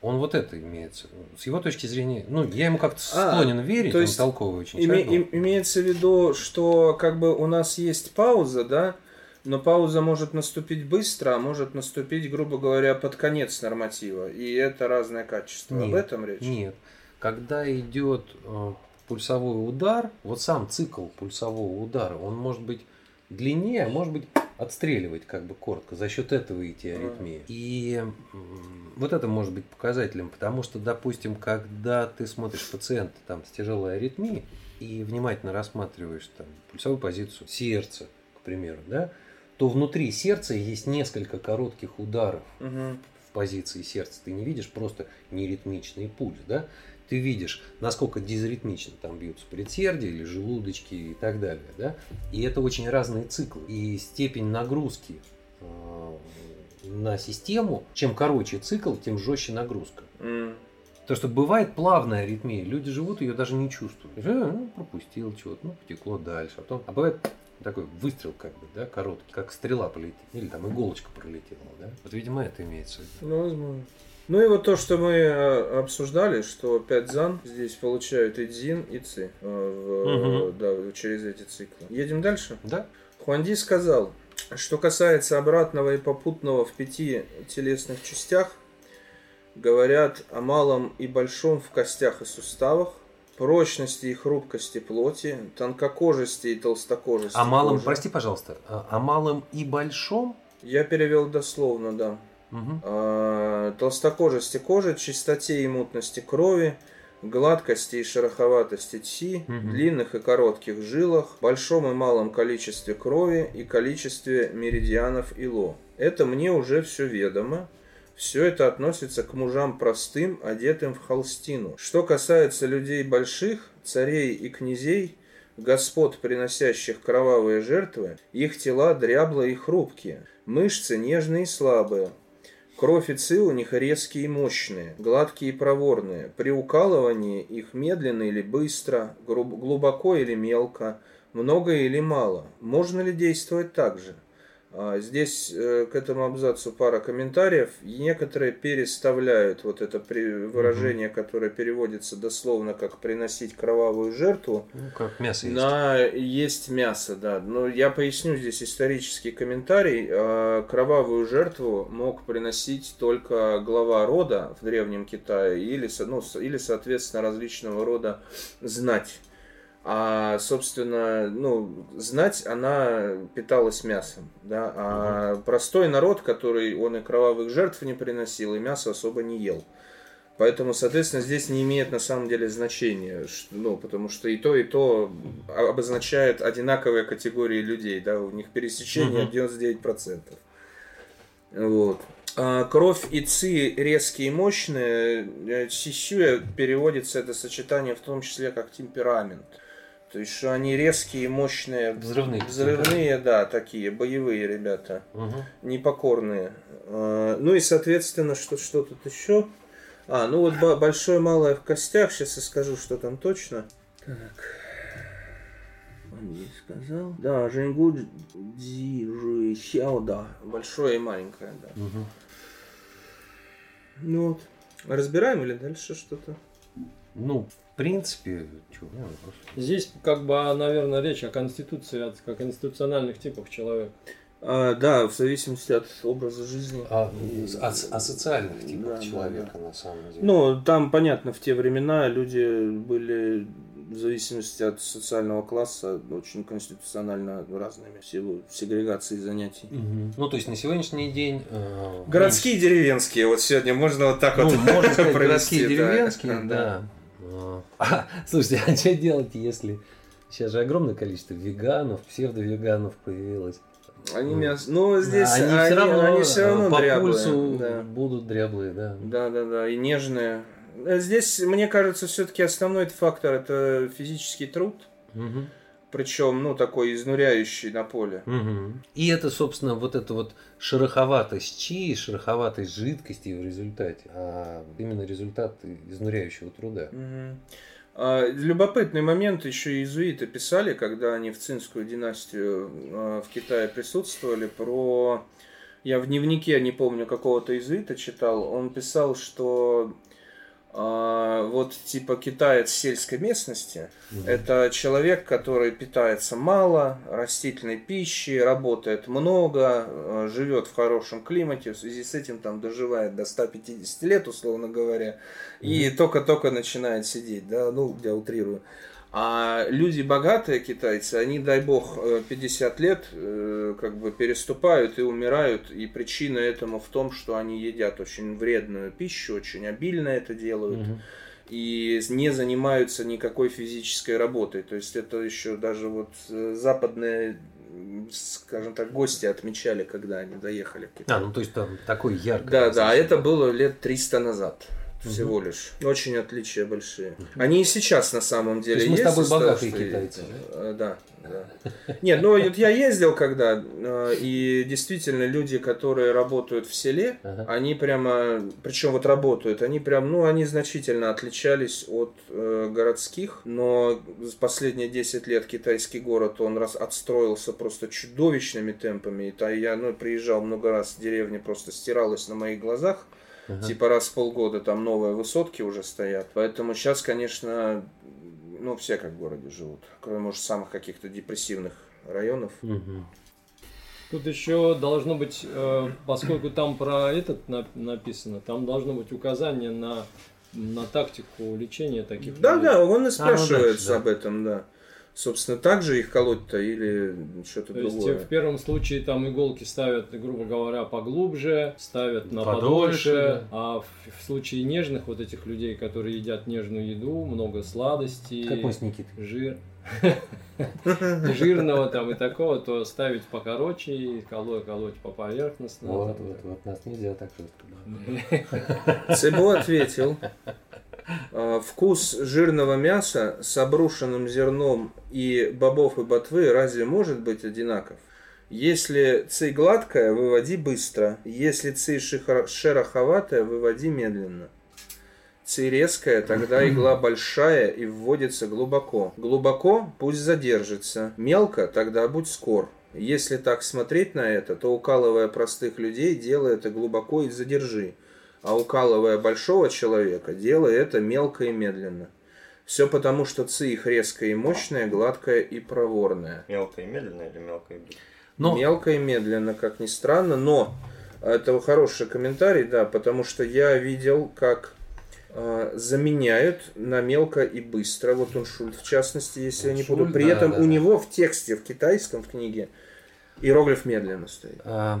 Он вот это имеется. С его точки зрения, ну, я ему как-то а, склонен верить, то есть он толковый очень име, им, Имеется в виду, что как бы у нас есть пауза, да, но пауза может наступить быстро, а может наступить, грубо говоря, под конец норматива. И это разное качество. Нет, Об этом речь? Нет. Когда идет э, пульсовой удар, вот сам цикл пульсового удара, он может быть длиннее, а может быть отстреливать как бы коротко, за счет этого идти аритмия. И вот это может быть показателем, потому что, допустим, когда ты смотришь пациента там, с тяжелой аритмией и внимательно рассматриваешь там, пульсовую позицию сердца, к примеру, да, то внутри сердца есть несколько коротких ударов угу. в позиции сердца. Ты не видишь просто неритмичный пульс, да? Ты видишь, насколько дизритмично там бьются предсердия или желудочки и так далее, да? И это очень разные циклы. И степень нагрузки э, на систему, чем короче цикл, тем жестче нагрузка. Mm. То, что бывает плавная аритмия, люди живут, ее даже не чувствуют. Э, ну, пропустил чего-то, ну, потекло дальше. А, потом, а бывает такой выстрел, как бы, да, короткий, как стрела полетит, или там иголочка пролетела, да. Вот, видимо, это имеется в виду. Ну, возможно. Ну и вот то, что мы э, обсуждали, что 5 зан здесь получают и дзин, и ци э, в, угу. да, через эти циклы. Едем дальше? Да. Хуанди сказал, что касается обратного и попутного в пяти телесных частях, говорят о малом и большом в костях и суставах, прочности и хрупкости плоти, тонкокожести и толстокожести. А малым, кожи. прости, пожалуйста, а, а малым и большом? Я перевел дословно, да. Угу. А, толстокожести кожи, чистоте и мутности крови, гладкости и шероховатости чи, угу. длинных и коротких жилах, большом и малом количестве крови и количестве меридианов и ло. Это мне уже все ведомо. Все это относится к мужам простым, одетым в холстину. Что касается людей больших, царей и князей, господ, приносящих кровавые жертвы, их тела дряблые и хрупкие, мышцы нежные и слабые, Кровь и ци у них резкие и мощные, гладкие и проворные. При укалывании их медленно или быстро, глубоко или мелко, много или мало. Можно ли действовать так же? А, здесь э, к этому абзацу пара комментариев. Некоторые переставляют вот это выражение, которое переводится дословно как приносить кровавую жертву. Ну, как мясо есть. На есть мясо, да. Но я поясню здесь исторический комментарий. А, кровавую жертву мог приносить только глава рода в Древнем Китае или, ну, или соответственно, различного рода знать. А, собственно, ну, знать, она питалась мясом, да, а простой народ, который, он и кровавых жертв не приносил, и мясо особо не ел. Поэтому, соответственно, здесь не имеет на самом деле значения, ну, потому что и то, и то обозначает одинаковые категории людей, да, у них пересечение Мгм. 99%. Вот. А, Кровь и ци резкие и мощные, э, сисюя переводится это сочетание в том числе как темперамент. То есть, что они резкие и мощные, Взрывные. взрывные, да, такие, боевые ребята Мгм. непокорные. А, Ну и, соответственно, что, что тут еще? А, ну вот большое малое в костях. Сейчас я скажу, что там точно. Так. Он не сказал. Да, Женгу Дзи Жи Сяо, да. Большое и маленькое, да. Мгм. Ну вот. Разбираем или дальше что-то? Ну, в принципе, чё, у меня вопрос. Здесь, как бы, наверное, речь о конституции, о о конституциональных типах человека. А, да, в зависимости от образа жизни. А, о, о социальных типах Да, да, человека, на самом деле. Ну, там, понятно, в те времена люди были в зависимости от социального класса очень конституционально разными в силу сегрегации занятий. Мгм. Ну, то есть на сегодняшний день... э, Городские и деревенские, вот сегодня можно вот так Ну, вот можно сказать, провести, городские, да. деревенские, да. А, Слушайте, а что делать, если... Сейчас же огромное количество веганов, псевдовеганов появилось. Они Ну, мясо... Ну, здесь они, они, все равно, они все равно э, по дряблые, пульсу да. будут дряблые, да. Да, да, да, и нежные. Э, Здесь, мне кажется, все-таки основной фактор это физический труд, Мгм. Причем, ну, такой изнуряющий на поле. Мгм. И это, собственно, вот эта вот шероховатость чи, шероховатость жидкости в результате, а именно результат изнуряющего труда. А, Любопытный момент еще и иезуиты писали, когда они в цинскую династию а, в Китае присутствовали, про... Я в дневнике, не помню, какого-то иезуита читал, он писал, что а, вот типа китаец сельской местности, Мгм. это человек, который питается мало, растительной пищи, работает много, э, живет в хорошем климате, в связи с этим там доживает до 150 лет, условно говоря, и только-только начинает сидеть, да, ну, я утрирую. А люди богатые китайцы, они, дай бог, э, 50 лет э, как бы переступают и умирают, и причина этому в том, что они едят очень вредную пищу, очень обильно это делают Мгм. и не занимаются никакой физической работой. То есть это еще даже вот э, западные, скажем так, гости отмечали, когда они доехали. А, ну то есть там такой яркий. Да, да, а это было лет 300 назад всего лишь. Очень отличия большие. Они и сейчас на самом деле есть мы с есть. тобой из того, богатые что- китайцы, Э, Да, да. Нет, ну вот я ездил когда, э, и действительно люди, которые работают в селе, Ага. они прямо, причем вот работают, они прям, ну, они значительно отличались от э, городских, но за последние 10 лет китайский город, он раз отстроился просто чудовищными темпами, и я, ну, приезжал много раз, деревня просто стиралась на моих глазах, Ага. Типа раз в полгода там новые высотки уже стоят. Поэтому сейчас, конечно, ну, все как в городе живут. Кроме, может, самых каких-то депрессивных районов. Мгм. Тут еще должно быть, э, поскольку там про этот на- написано, там должно быть указание на, на тактику лечения таких Да, людей. да, он и А, ну спрашивается да. об этом, да. Собственно, так же их колоть-то или что-то То есть другое? в первом случае там иголки ставят, грубо говоря, поглубже, ставят на Подольше, подольше, а в, в случае нежных вот этих людей, которые едят нежную еду, много сладостей, Никитой. жир, жирного там и такого, то ставить покороче и колоть, колоть по поверхностно. Вот, вот, вот, нас нельзя так жестко. Цебо ответил. «А, Вкус жирного мяса с обрушенным зерном и бобов и ботвы разве может быть одинаков? Если ци гладкая, выводи быстро. Если ци шероховатая, выводи медленно. Ци резкая, тогда игла большая и вводится глубоко. Глубоко пусть задержится. Мелко, тогда будь скор. Если так смотреть на это, то укалывая простых людей, делай это глубоко и задержи. А укалывая большого человека, делай это мелко и медленно. Все потому, что ци их резкая и мощная, гладкая и проворная. Мелко и медленно или мелко и быстро? Но Мелко и медленно, как ни странно, но это хороший комментарий, да, потому что я видел, как э, заменяют на мелко и быстро. Вот он Шульт, в частности, если я не буду. При да, этом да, у да. него в тексте, в китайском, в книге, иероглиф медленно стоит. А,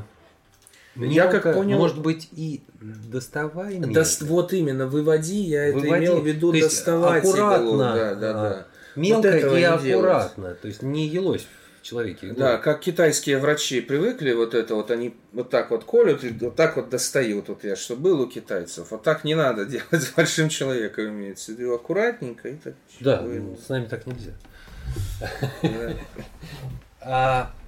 Я как понял- Может быть, и доставай мелко. Дос- вот именно, выводи, я это Выводи. имел в виду То доставать аккуратно, иголу. Да, да, а, да. Мелко Вот и аккуратно. То есть не елось в человеке. Да, как китайские врачи привыкли вот это вот, они вот так вот колют и вот так вот достают. Вот я что был у китайцев. Вот так не надо делать с большим человеком, имеется в виду. Аккуратненько и так. Да, вы- с нами так нельзя.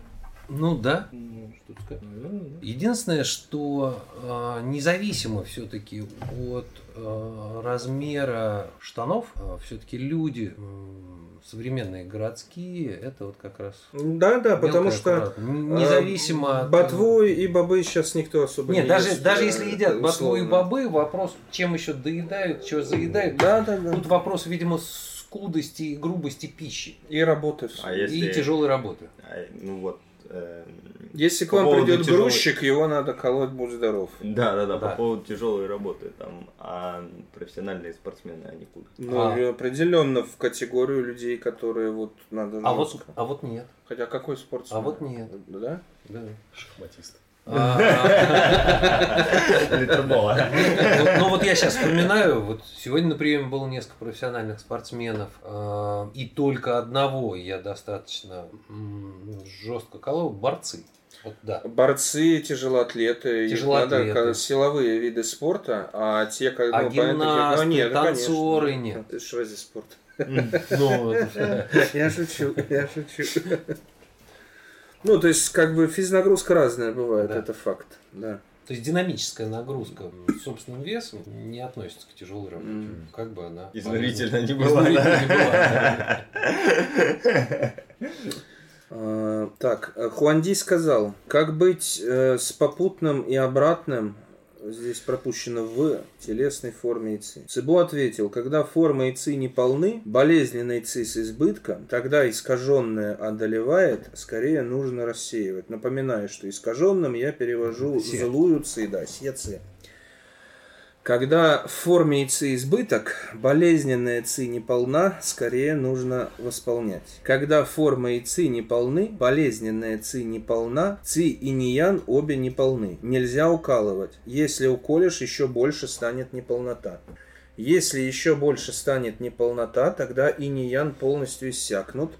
А, ну да. Ну, Что сказать? наверное, да. Единственное, что а, независимо все-таки от а, размера штанов, все-таки люди современные городские, это вот как раз Да, да, потому и что аккуратно. Н- независимо э, от- ботву и бобы сейчас никто особо Нет, не даже, ест, даже э, если едят ботву и бобы, вопрос, чем еще доедают, что заедают. Да, да, да. Тут вопрос, видимо, скудости и грубости пищи И работы. А и если... тяжелой работы. а, Ну вот... эм, Если к вам придет тяжелой- грузчик, его надо колоть, будь здоров. Да, да, да, Да. по поводу тяжелой работы там, а профессиональные спортсмены, они куда? Ну, А. определенно в категорию людей, которые вот надо А вот, жестко. а вот нет. Хотя какой спортсмен? А вот нет. Да? Да. Шахматист. А, ну вот я сейчас вспоминаю, вот сегодня на приеме было несколько профессиональных спортсменов, а, и только одного я достаточно жестко колол, борцы. Вот да. Борцы, тяжелоатлеты, их Тяжелоатлеты. надо, силовые виды спорта, а те, как А ну, гимнасты, ну, нет, конечно. танцоры нет. Это ж разве спорт? Ну, это- Я шучу, я шучу. Ну, то есть, как бы физнагрузка разная бывает, Да. это факт, да. то есть динамическая нагрузка собственным весом не относится к тяжелой работе. М. Как бы она... Не. Изнурительно не была. А, Так, э, Хуанди сказал, как быть э, с попутным и обратным, здесь пропущено в телесной форме ИЦИ. Цибу ответил, когда форма ИЦИ не полны, болезненный ИЦИ с избытком, тогда искаженное одолевает, скорее нужно рассеивать. Напоминаю, что искаженным я перевожу Се. злую ЦИ, да, сеци. Когда в форме ИЦИ избыток, болезненная ЦИ не полна, скорее нужно восполнять. Когда форма и ЦИ не полны, болезненная ЦИ не полна, ЦИ и ниян обе не полны. Нельзя укалывать. Если уколешь, еще больше станет неполнота. Если еще больше станет неполнота, тогда и ниян полностью иссякнут,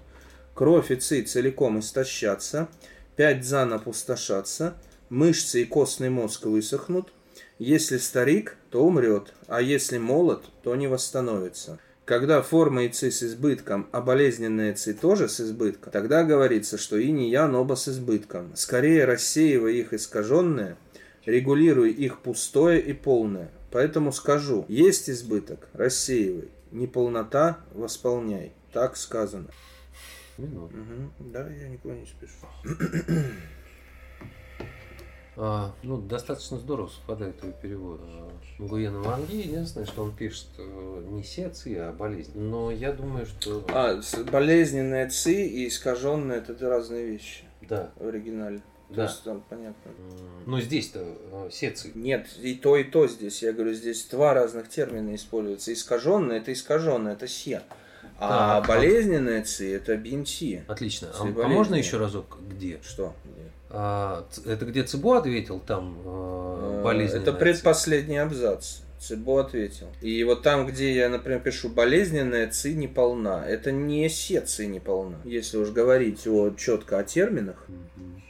кровь и ци целиком истощатся, пять дзан опустошатся, мышцы и костный мозг высохнут, если старик, то умрет, а если молод, то не восстановится. Когда форма и ци с избытком, а болезненная ци тоже с избытком, тогда говорится, что и не ян оба с избытком. Скорее рассеивай их искаженное, регулируй их пустое и полное. Поэтому скажу, есть избыток, рассеивай, неполнота восполняй. Так сказано. Минуту. Мгм. Да, я никуда не спешу. А, ну, достаточно здорово совпадает твой перевод. А, Гуена Ванги, единственное, что он пишет э, не сеции, а болезнь. Но я думаю, что... А, болезненная ци и искаженная это разные вещи Да, в оригинале. То да. есть там понятно. Но здесь-то э, сеции. Нет, и то, и то здесь. Я говорю, здесь два разных термина используются. Искаженное это искаженное, это се. А Так. болезненная ци это бинти. Отлично. А, Ци а можно еще разок где? Что? А, ц- это где Цибу ответил, там э, Э, болезнь. Это предпоследний абзац. Цибо ответил. И вот там, где я, например, пишу болезненная ци не полна, это не се ци не полна. Если уж говорить о, четко о терминах,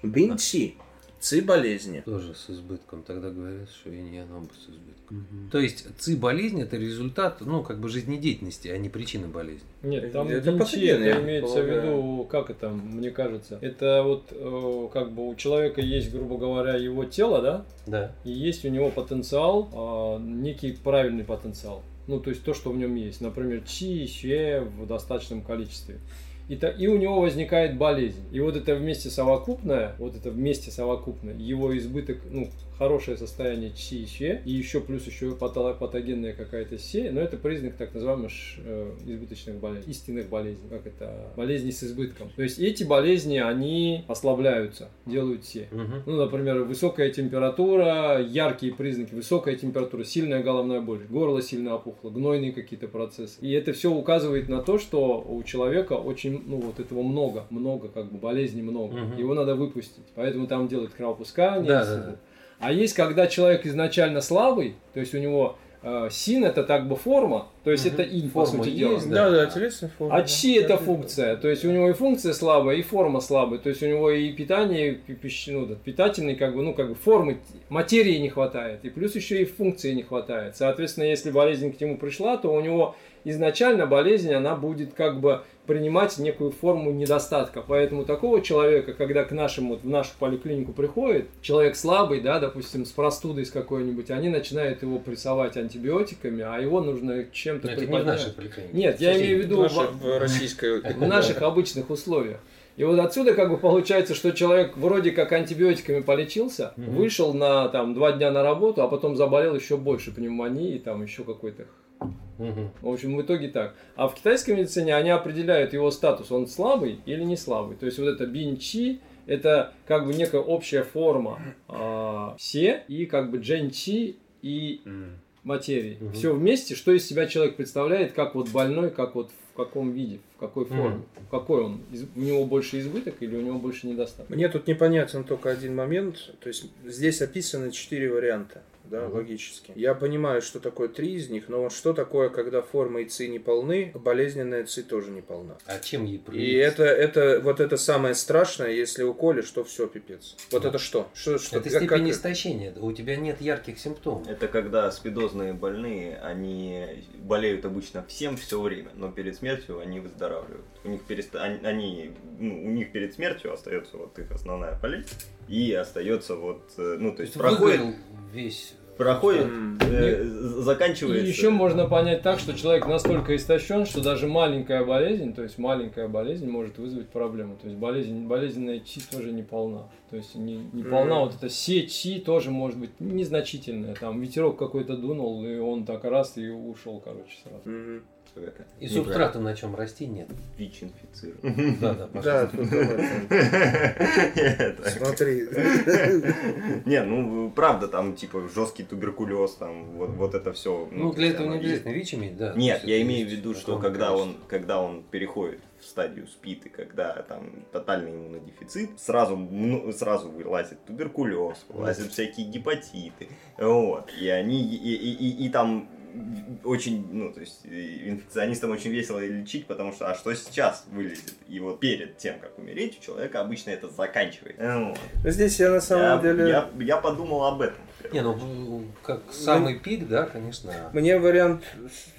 бинти, ци болезни. Тоже с избытком. Тогда говорят, что и не оно с избытком. То есть ци болезнь это результат, ну, как бы жизнедеятельности, а не причина болезни. Нет, там Это я это имеется в полагаю. виду, как это, мне кажется. Это вот э, как бы у человека есть, грубо говоря, его тело, да, Да. и есть у него потенциал, а, некий правильный потенциал. Ну, то есть то, что в нем есть. Например, чи, сюэ в достаточном количестве. И, та- и у него возникает болезнь. И вот это вместе совокупное, вот это вместе совокупное, его избыток, ну, хорошее состояние ЧИ и ЧЕ, и еще плюс еще патогенная какая-то СЕ, но это признак так называемых э, избыточных болезней, истинных болезней, как это, болезни с избытком. То есть эти болезни, они ослабляются, делают СЕ. Угу. Ну, например, высокая температура, яркие признаки, высокая температура, сильная головная боль, горло сильно опухло, гнойные какие-то процессы. И это все указывает на то, что у человека очень, ну, вот этого много, много, как бы болезней много. Мгм. Его надо выпустить. Поэтому там делают кровопускание. Да, да, да. А есть, когда человек изначально слабый, то есть у него э, син это так бы форма, то есть Мгм. это инь, по Форма сути есть, дела. да. Да, да, телесная форма. А да. чи это функция, то есть у него и функция слабая, и форма слабая, то есть у него и питание, и пищ- ну, да, питательный, как бы, ну, как бы формы, материи не хватает, и плюс еще и функции не хватает. Соответственно, если болезнь к нему пришла, то у него изначально болезнь, она будет как бы принимать некую форму недостатка. Поэтому такого человека, когда к нашим, вот в нашу поликлинику приходит, человек слабый, да, допустим, с простудой с какой-нибудь, они начинают его прессовать антибиотиками, а его нужно чем-то Но это не в приподнять. нашей поликлинике. Нет, я имею в виду в- в российской... в наших обычных условиях. И вот отсюда как бы получается, что человек вроде как антибиотиками полечился, Мгм. вышел на там два дня на работу, а потом заболел еще больше пневмонии, там еще какой-то. Мгм. В общем, в итоге так. А в китайской медицине они определяют его статус, он слабый или не слабый. То есть вот это бинчи, это как бы некая общая форма а, се и как бы дженчи и материи. Мгм. Все вместе, что из себя человек представляет, как вот больной, как вот в каком виде, в какой форме, в какой он, Из- у него больше избыток или у него больше недостаток. Мне тут непонятен только один момент. То есть здесь описаны четыре варианта, да, Мгм. логически. Я понимаю, что такое три из них, но вот что такое, когда форма и ЦИ не полны, болезненная ЦИ тоже не полна. А чем ей И проявиться? это, это, вот это самое страшное, если уколешь, то все, пипец. Вот это что? Что, что? Это как- степень как- истощения. У тебя нет ярких симптомов. Это когда спидозные больные, они болеют обычно всем все время, но перед смертью они выздоравливают. У них, переста... они, они- ну, у них перед смертью остается вот их основная болезнь, и остается вот, э, ну, то есть проходит, весь... проходит, э, заканчивается. И еще можно понять так, что человек настолько истощен, что даже маленькая болезнь, то есть маленькая болезнь может вызвать проблему. То есть болезнь, болезненная чи тоже не полна. То есть не, не полна вот эта се чи тоже может быть незначительная. Там ветерок какой-то дунул, и он так раз и ушел, короче, сразу. Мгм. Это И субстрата на чем расти нет. ВИЧ инфицирован. Да, да, пожалуйста. смотри. Не, ну правда, там типа жесткий туберкулез, там вот, вот это все. Ну, для этого не обязательно ВИЧ иметь, да. Нет, я имею в виду, что когда он, когда он переходит в стадию СПИД и когда там тотальный иммунодефицит, сразу, ну, сразу вылазит туберкулез, вылазят всякие гепатиты, вот, и они, и, и, и- и там очень, ну, то есть инфекционистам очень весело лечить, потому что, а что сейчас вылезет? И вот перед тем, как умереть, у человека обычно это заканчивается. Вот. Ну, Здесь я на самом Я, деле... я, я подумал об этом. Не, ну, как самый пик, да, конечно. Мне вариант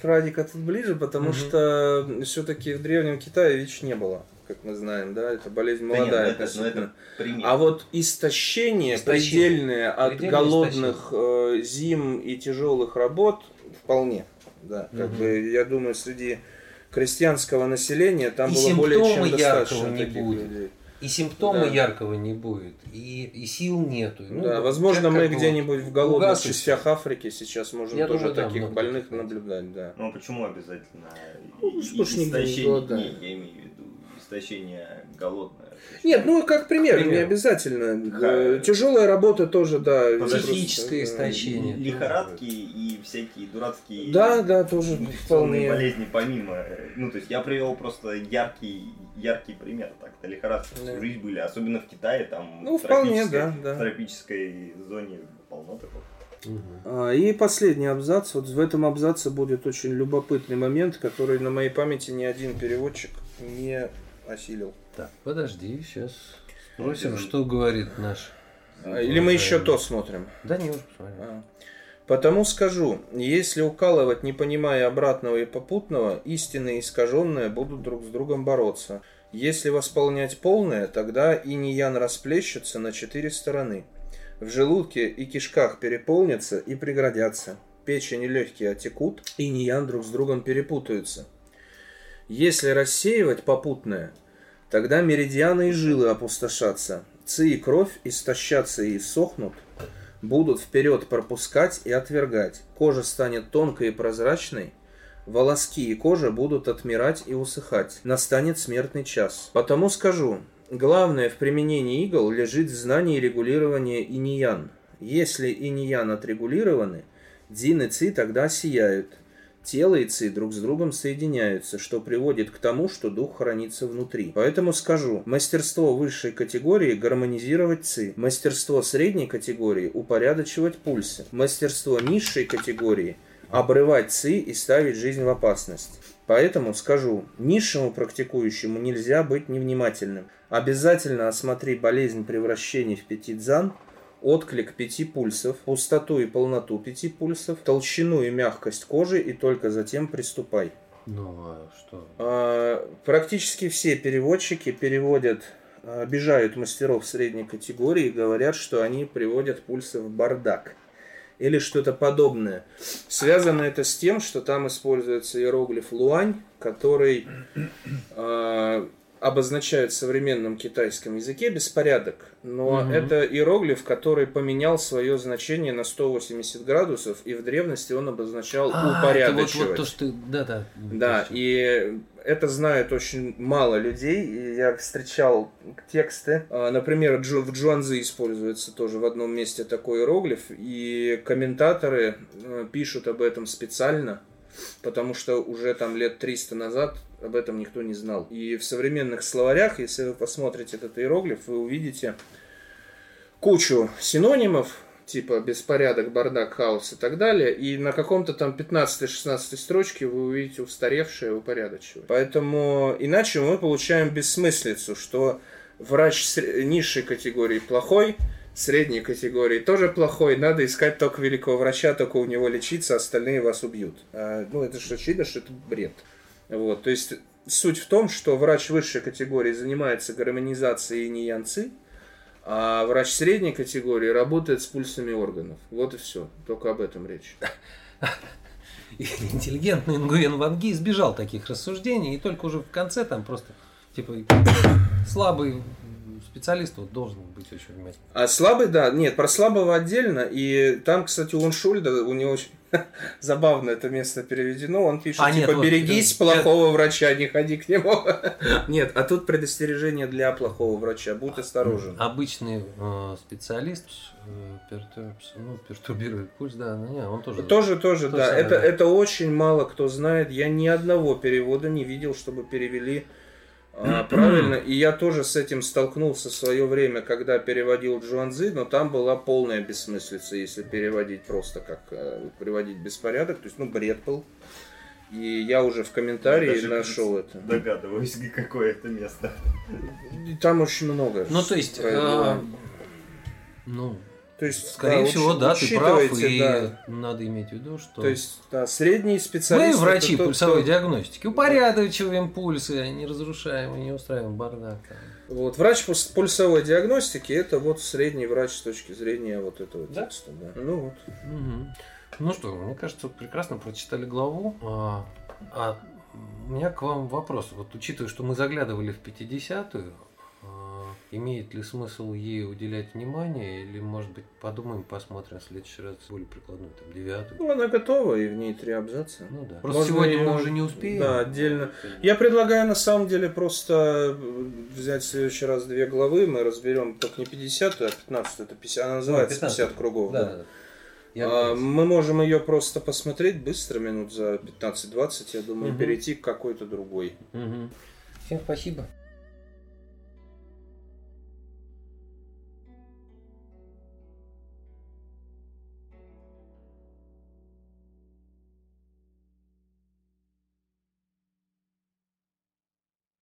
Радика тут ближе, потому Мгм. что все-таки в Древнем Китае ВИЧ не было, как мы знаем, да, это болезнь Да нет, молодая ну это- ну это. А вот истощение, Истощение. предельное от Предельное голодных э, зим и тяжелых работ вполне. Да, как Мгм. бы я думаю, среди крестьянского населения там И было более чем симптомы достаточно яркого не таких будет. людей. И симптома Да. яркого не будет, и, и сил нету. Ну, да, возможно, мы где-нибудь в голодных угасывает. частях Африки сейчас можем Я тоже думаю, да, таких много больных наблюдать, да. Ну а почему обязательно Ну, и- не истощение? голодное. Не, я имею в виду истощение голодное. Нет, ну как пример, Пример. не обязательно. Да. Э, Тяжелая работа тоже, да. Психическое просто, э, истощение. Лихорадки и всякие дурацкие Да, да, тоже вполне. болезни помимо. э, Ну, то есть я привел просто яркий, яркий пример. Так-то лихорадки Да. всю жизнь были, особенно в Китае, там Ну, в вполне, тропической- да, да. в тропической зоне полно такого. А, И последний абзац. Вот в этом абзаце будет очень любопытный момент, который на моей памяти ни один переводчик не осилил. Так, подожди, сейчас спросим, что говорит наш. А, Или мы еще то смотрим? Да не, уже посмотрим. А. Потому скажу, если укалывать, не понимая обратного и попутного, истинные и искаженные будут друг с другом бороться. Если восполнять полное, тогда иньян расплещется на четыре стороны. В желудке и кишках переполнятся и преградятся. Печень и легкие отекут, и иньян друг с другом перепутаются. Если рассеивать попутное, тогда меридианы и жилы опустошатся, ци и кровь истощатся и иссохнут, будут вперед пропускать и отвергать. Кожа станет тонкой и прозрачной, волоски и кожа будут отмирать и усыхать. Настанет смертный час. Потому скажу, главное в применении игл лежит в знании регулирования иниян. Если иниян отрегулированы, дин и ци тогда сияют. Тело и ци друг с другом соединяются, что приводит к тому, что дух хранится внутри. Поэтому скажу, мастерство высшей категории – гармонизировать ци, мастерство средней категории – упорядочивать пульсы, мастерство низшей категории – обрывать ци и ставить жизнь в опасность. Поэтому скажу, низшему практикующему нельзя быть невнимательным. Обязательно осмотри болезнь превращений в пятидзан – отклик пяти пульсов, пустоту и полноту пяти пульсов, толщину и мягкость кожи и только затем приступай. Ну, а что? А, практически все переводчики переводят, обижают мастеров средней категории и говорят, что они приводят пульсы в бардак или что-то подобное. Связано это с тем, что там используется иероглиф луань, который э, обозначает в современном китайском языке беспорядок, но угу. это иероглиф, который поменял свое значение на 180 градусов, и в древности он обозначал а, упорядочивать. Это вот, вот то, что... Да, да. Да, и это знают очень мало людей. И я встречал тексты. А, например, в Джуанзи используется тоже в одном месте такой иероглиф, и комментаторы э, пишут об этом специально, потому что уже там лет 300 назад об этом никто не знал. И в современных словарях, если вы посмотрите этот иероглиф, вы увидите кучу синонимов, типа беспорядок, бардак, хаос и так далее, и на каком-то там 15-16 строчке вы увидите устаревшее, упорядочивание. Поэтому иначе мы получаем бессмыслицу, что врач низшей категории плохой, средней категории тоже плохой, надо искать только великого врача, только у него лечиться, остальные вас убьют. А, ну, это же очевидно, что это бред. Вот, то есть суть в том, что врач высшей категории занимается гармонизацией инь а врач средней категории работает с пульсами органов. Вот и все. Только об этом речь. Интеллигентный Нгуен Ванги избежал таких рассуждений, и только уже в конце там просто типа слабый специалист вот должен быть очень внимательным. А слабый, да, нет, про слабого отдельно. И там, кстати, у Уншульда, у него очень забавно это место переведено. Он пишет, а, типа, нет, берегись вот, плохого врача, не ходи к нему. нет, а тут предостережение для плохого врача. Будь осторожен. Обычный э, специалист э, ну, пертурбирует пульс, да, ну, не, он тоже. Тоже, тоже, да. Это, это очень мало кто знает. Я ни одного перевода не видел, чтобы перевели а, правильно, и я тоже с этим столкнулся в свое время, когда переводил Джуанзы, но там была полная бессмыслица, если переводить просто как э, приводить беспорядок, то есть, ну, бред был. И я уже в комментарии Даже нашел это. Догадываюсь, какое это место. Там очень много. Ну, то есть, э, ну, то есть, скорее да, всего, да, ты прав, и да. надо иметь в виду, что... То есть, да, средний специалист... Мы врачи тот, пульсовой кто... диагностики, упорядочиваем пульсы, не разрушаем, не устраиваем бардак. Вот, врач пульсовой диагностики, это вот средний врач с точки зрения вот этого да? текста. Да. Ну вот. Угу. Ну что, мне кажется, прекрасно прочитали главу. А, а у меня к вам вопрос. Вот учитывая, что мы заглядывали в 50-ю, Имеет ли смысл ей уделять внимание, или, может быть, подумаем, посмотрим в следующий раз более прикладную, там, девятую? Ну, она готова, и в ней три абзаца. Ну да. Просто Можно сегодня ее... мы уже не успеем. Да, отдельно. Я предлагаю, на самом деле, просто взять в следующий раз две главы, мы разберем только не 50 а 15 это 50, она называется 15. 50 кругов. Да, да. Я а, мы можем ее просто посмотреть быстро, минут за 15-20, я думаю, угу. перейти к какой-то другой. Угу. Всем спасибо.